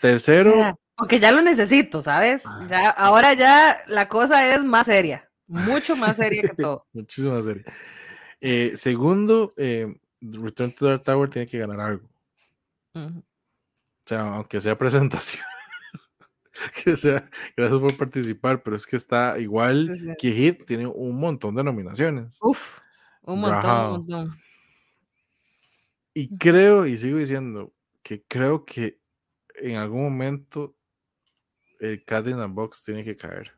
Tercero, porque ya lo necesito, ¿sabes? Ya, ahora ya la cosa es más seria. Mucho más seria que todo. Muchísimo más seria. Eh, segundo, eh, Return to Dark Tower tiene que ganar algo. O sea, aunque sea presentación. que sea, gracias por participar, pero es que está igual que Hit, tiene un montón de nominaciones. Uf, un montón, un montón. Y creo, y sigo diciendo, que creo que en algún momento el Cardinal Box tiene que caer.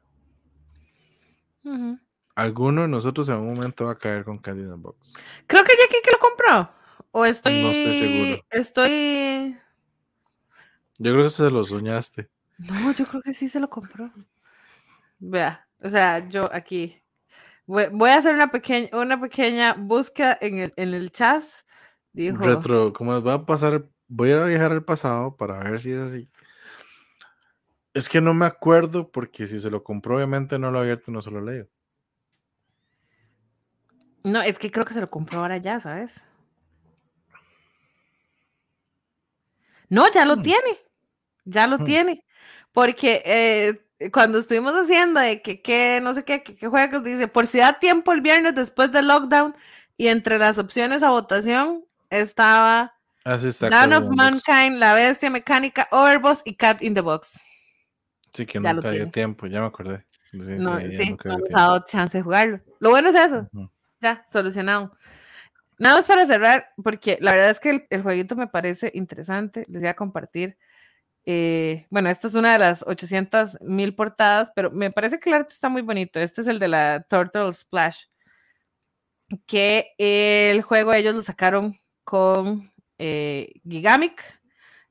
Alguno de nosotros en algún momento va a caer con Cardinal Box. Creo que ya que lo compró. O estoy. No estoy seguro. Estoy. Yo creo que se lo soñaste. No, yo creo que sí se lo compró. Vea, o sea, yo aquí. Voy, a hacer una pequeña, una pequeña búsqueda en el, en el chat. Dijo. Retro, ¿cómo va a pasar? Voy a viajar al pasado para ver si es así. Es que no me acuerdo porque si se lo compró, obviamente no lo ha abierto, no se lo he leído. No, es que creo que se lo compró ahora ya, ¿sabes? No, ya lo mm. tiene. Ya lo mm. tiene. Porque eh, cuando estuvimos haciendo de que, no sé qué, qué juegos, dice, por si da tiempo el viernes después del lockdown, y entre las opciones a votación estaba Así está Down of Mankind, La Bestia Mecánica, Overboss y Cat in the Box. Sí, que nunca dio tiempo, ya me acordé. no, sí, no nos ha dado chance de jugarlo. Lo bueno es eso, ya, solucionado. Nada más para cerrar, porque la verdad es que el, jueguito me parece interesante, les voy a compartir. Eh, bueno, esta es una de las 800 mil portadas, pero me parece que el arte está muy bonito. Este es el de la Turtle Splash, que el juego ellos lo sacaron con eh, Gigamic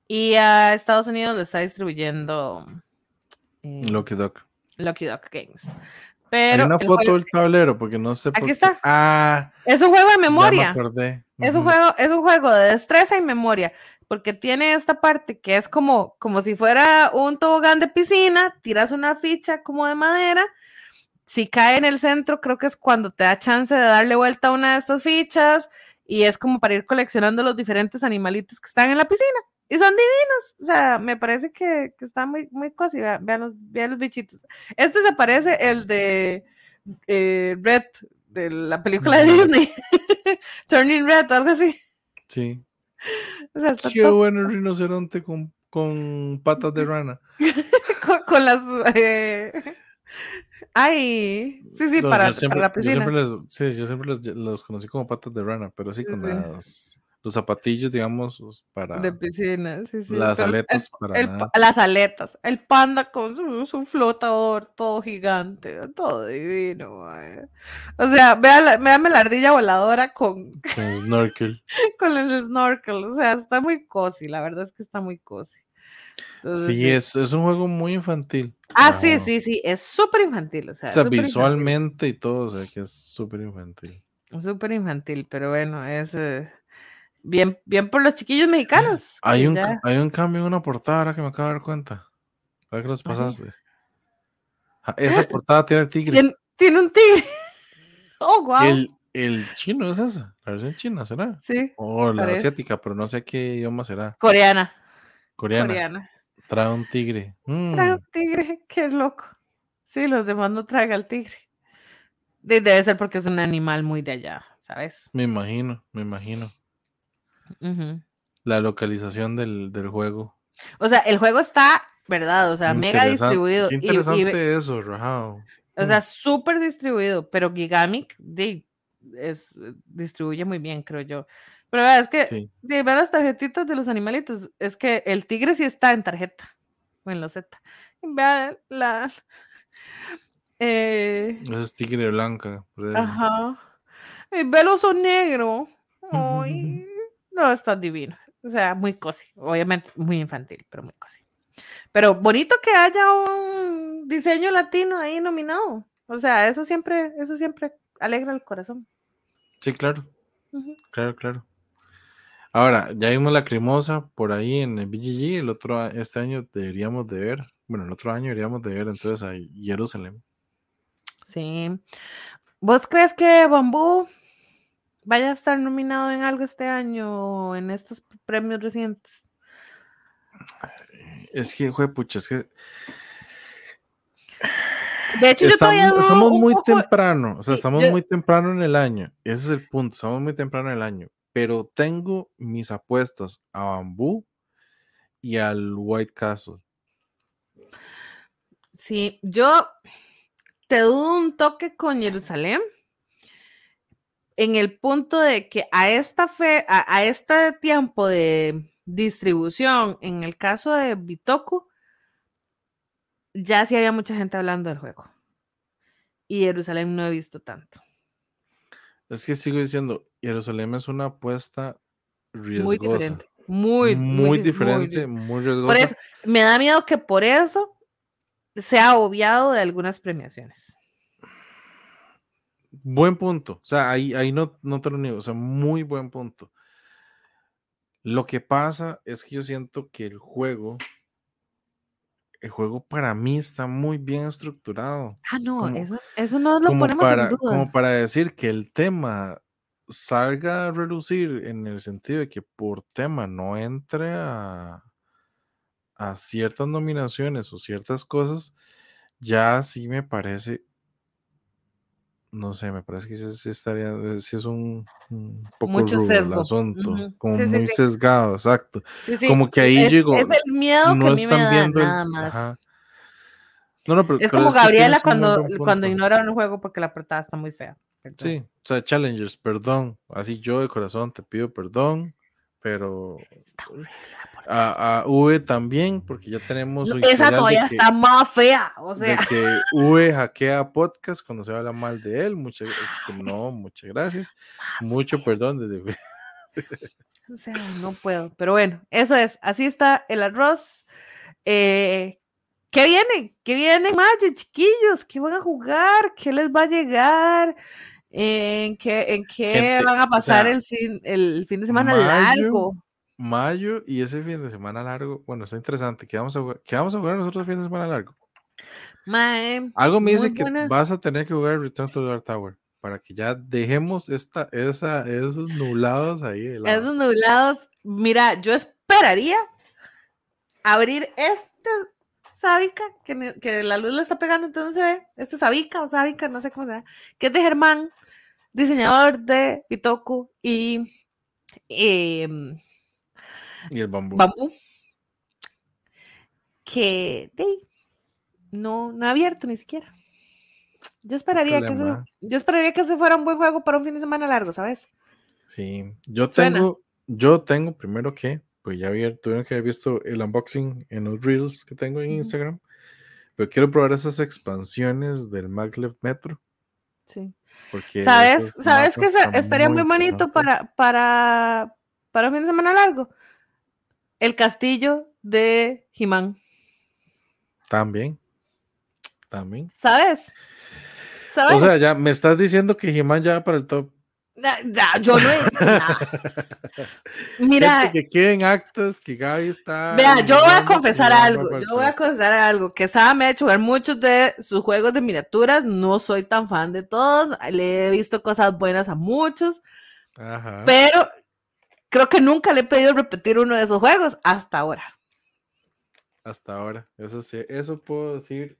y a Estados Unidos lo está distribuyendo eh, Lucky Duck. Lucky Duck Games. Pero Hay una foto del tablero porque no sé por Aquí está. Ah, es un juego de memoria. Es un juego, es un juego de destreza y memoria, porque tiene esta parte que es como, como si fuera un tobogán de piscina, tiras una ficha como de madera, si cae en el centro, creo que es cuando te da chance de darle vuelta a una de estas fichas, y es como para ir coleccionando los diferentes animalitos que están en la piscina y son divinos. O sea, me parece que, que está muy, muy cosi. Vean, los, vean los bichitos. Este se parece el de eh, Red, de la película de Disney. Turning Red, algo así. Sí. O sea, está Qué bueno el rinoceronte con, con patas de rana. con, las. Eh, Ay, sí, sí, No, para, yo siempre, para la yo piscina. siempre les- sí, yo siempre los, los conocí como patas de rana, pero sí Sí, con sí. las, los zapatillos, digamos, los para De piscina, sí, sí. las el- aletas para el nada. las aletas. El panda con su, su flotador todo gigante, todo divino. mae. O sea, vea la, véame la ardilla voladora con, con snorkel. con el snorkel. O sea, está muy cozy. La verdad es que está muy cozy. Entonces, Sí, es, es un juego muy infantil. Ah, sí, sí, sí. Es súper infantil. O sea, O sea, súper infantil. visualmente y todo, o sea, que es súper infantil. Súper infantil, pero bueno, es eh, bien, bien por los chiquillos mexicanos. Hay un, ya- hay un cambio en una portada ahora que me acabo de dar cuenta. Ahora que los pasaste. Ah, Esa portada tiene el tigre. Tien- tiene un tigre. Oh, wow. El, el chino es esa, la versión china, ¿será? Sí, O la parece. asiática, pero no sé qué idioma será. coreana. Coreana. Coreana. Trae un tigre. Mm, Trae un tigre, qué loco. Sí, los demás no traga al tigre. De- debe ser porque es un animal muy de allá, ¿sabes? me imagino, me imagino. La localización del, del juego. O sea, el juego está, ¿verdad? O sea, mega distribuido. Qué y- y- interesante eso, o sea, súper distribuido, pero Gigamic di, es, distribuye muy bien, creo yo. Pero verdad es que Sí. de ver las tarjetitas de los animalitos, es que el tigre sí está en tarjeta o en loseta. Vea la. Eh, Ese es tigre blanca. ajá. El velo son negro. Ay, no, está divino. O sea, muy cosi. Obviamente, muy infantil, pero muy cosi. Pero bonito que haya un diseño latino ahí nominado. O sea, eso siempre, eso siempre alegra el corazón. Sí, claro, Ujú. claro, claro. Ahora, ya vimos la cremosa por ahí en el BGG. El otro, este año deberíamos de ver. Bueno, el otro año deberíamos de ver entonces a Jerusalén. Sí. ¿Vos crees que Bambú vaya a estar nominado en algo este año o en estos premios recientes? Es que, juepucha, es que De hecho, yo todavía estamos, muy poco- temprano, o sea, estamos yo- muy temprano en el año. Ese es el punto, estamos muy temprano en el año. Pero tengo mis apuestas a Bambú y al White Castle. Sí, yo te dudo un toque con Jerusalén en el punto de que a esta fe, a, a este tiempo de distribución, en el caso de Bitoku, ya sí había mucha gente hablando del juego. Y Jerusalén no he visto tanto. Es que sigo diciendo, Jerusalén es una apuesta riesgosa. Muy diferente. Muy, muy, di- diferente, di- muy riesgosa. Por eso, me da miedo que por eso se ha obviado de algunas premiaciones. Buen punto. O sea, ahí, ahí no, no te lo niego. O sea, muy buen punto. Lo que pasa es que yo siento que el juego, el juego para mí está muy bien estructurado. Ah, no, Como- eso, eso no lo ponemos para, en duda. como para decir que el tema salga a relucir en el sentido de que por tema no entre a, a ciertas nominaciones o ciertas cosas, ya sí me parece, no sé, me parece que sí, estaría, eh, sí es un, un poco Mucho rudo el asunto, como Sí, muy sí. sesgado, exacto. Sí, sí, como que ahí es, llegó, es el miedo que No a mí me da, viendo el- nada más. ajá. No, no, pero, Es como Gabriela cuando, cuando ignora un juego porque la portada está muy fea. Sí, o sea, challengers, perdón. Así yo de corazón te pido perdón, pero Está horrible. A, a V también, porque ya tenemos No, esa todavía que- está más fea. O de sea, que V hackea podcast cuando se habla mal de él. Muchas que no, muchas gracias. Mucho perdón desde o sea, no puedo. Pero bueno, eso es. Así está el arroz. Eh, ¿Qué viene? ¿Qué viene en mayo, chiquillos? ¿Qué van a jugar? ¿Qué les va a llegar? ¿En qué, en qué Gente, van a o pasar sea, el, fin, el fin de semana mayo, largo? Mayo y ese fin de semana largo. Bueno, está interesante. ¿Qué vamos a jugar, ¿Qué vamos a jugar nosotros el fin de semana largo? Mae, Algo me dice que vas a tener que jugar Return to the Dark Tower para que ya dejemos esta, esa, esos nublados ahí de. Esos nublados, mira, yo esperaría abrir este sábica, que, que la luz le está pegando, entonces se ve, este sábica o sábica, no sé cómo se llama, que es de Germán, diseñador de Bitoku y em, Y el bambú. Bambú, que de no, no ha abierto ni siquiera. Yo esperaría, que ese, yo esperaría que ese fuera un buen juego para un fin de semana largo, ¿sabes? Sí, yo tengo, yo tengo primero que, pues ya vi, tuvieron que haber visto el unboxing en los reels que tengo en Instagram, pero quiero probar esas expansiones del Maglev Metro. Sí. Porque ¿Sabes, ¿sabes que estaría muy, bonito para, para, para un fin de semana largo? El castillo de Jimán. También. También. ¿Sabes? O sea, ya me estás diciendo que He-Man ya va para el top. yo no. Mira. que quieren actos, que Gaby está. Vea, yo voy a confesar algo. Yo voy a confesar algo. Que Saba me ha hecho ver muchos de sus juegos de miniaturas. No soy tan fan de todos. Le he visto cosas buenas a muchos. Ajá. Pero creo que nunca le he pedido repetir uno de esos juegos hasta ahora. Hasta ahora. Eso sí, eso puedo decir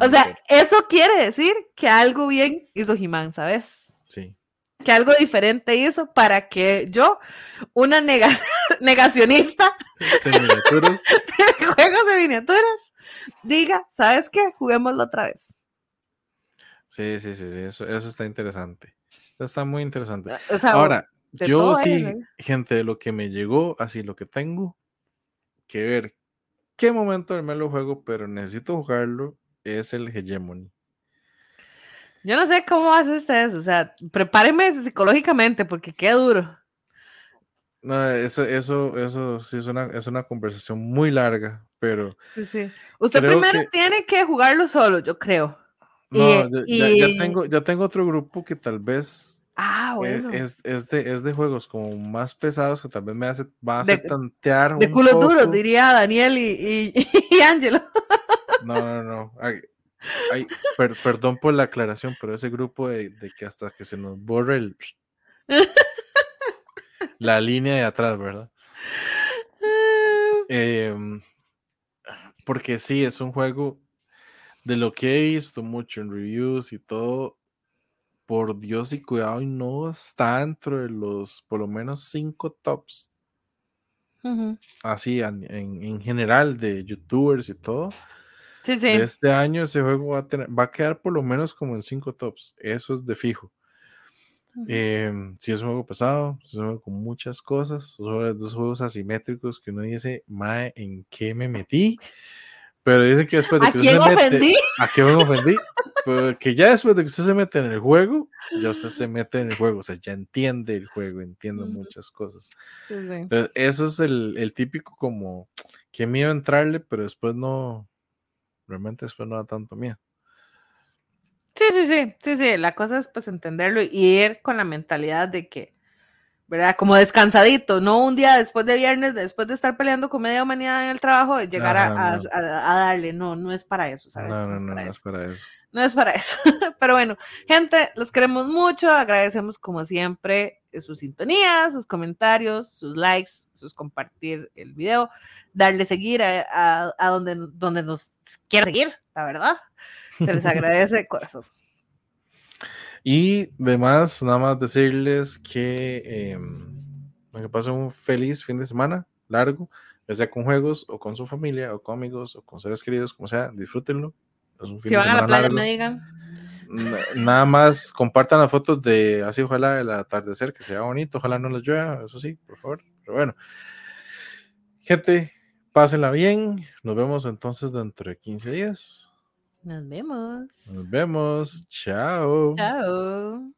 o sea, eso quiere decir que algo bien hizo Jimán, ¿sabes? Sí. Que algo diferente hizo para que yo, una negacionista de, miniaturas. de juegos de miniaturas, diga, ¿sabes qué? Juguémoslo otra vez. Sí, sí, sí, sí, eso, eso está interesante. está muy interesante. Ahora, yo sí, ¿eh? gente, de lo que me llegó, así lo que tengo que ver qué momento me lo juego, pero necesito jugarlo es el Hegemony. Yo no sé cómo hace ustedes, o sea, prepárenme psicológicamente porque qué duro. No, eso, eso, eso sí es una, es una conversación muy larga, pero. Sí, sí. Usted primero tiene que jugarlo solo, yo creo. No, ya, tengo, ya tengo otro grupo que tal vez Ah, e, bueno. Es, es, de, es, de, juegos como más pesados que tal vez me hace, va a hacer tantear. De culos duros, diría Daniel y, y, Angelo. No, no, no. Ay, perdón por la aclaración, pero ese grupo de, que hasta que se nos borre el, la línea de atrás, ¿verdad? Em, porque sí, es un juego de lo que he visto mucho en reviews y todo. Por Dios y cuidado, y no está dentro de los por lo menos cinco tops. Así en, en, general de youtubers y todo este año ese juego va a, tener, va a quedar por lo menos como en 5 tops. Eso es de fijo. Em, si es un juego pesado, es un juego con muchas cosas, son dos juegos asimétricos que uno dice, Mae, ¿en qué me metí? Pero dice que después de que usted se mete, ¿a qué me ofendí? Porque ya después de que usted se mete en el juego, ya usted se mete en el juego, o sea, ya entiende el juego, entiende muchas cosas. eso es el, el típico como, que miedo entrarle, pero después no, realmente después no da tanto miedo. Sí, sí, sí, sí, sí, la cosa es pues entenderlo y ir con la mentalidad de que, ¿verdad? Como descansadito, no un día después de viernes, después de estar peleando con media humanidad en el trabajo, llegar a, darle, no, no es para eso, ¿sabes? No, no, no, es para eso. No es para eso. Pero bueno, gente, los queremos mucho, agradecemos como siempre sus sintonías, sus comentarios, sus likes, sus compartir el video, darle seguir a, donde, donde nos quiera seguir, la verdad. Se les agradece de corazón. Y demás, nada más decirles que, eh, que pasen un feliz fin de semana largo, ya sea con juegos o con su familia o con amigos o con seres queridos, como sea, disfrútenlo. si van a la playa, me digan nada más compartan las fotos de así, ojalá el atardecer, que sea bonito, ojalá no les llueva, eso sí, por favor. Pero bueno, gente, pásenla bien. Nos vemos entonces dentro de 15 días. Nos vemos. Nos vemos. Chao. Chao.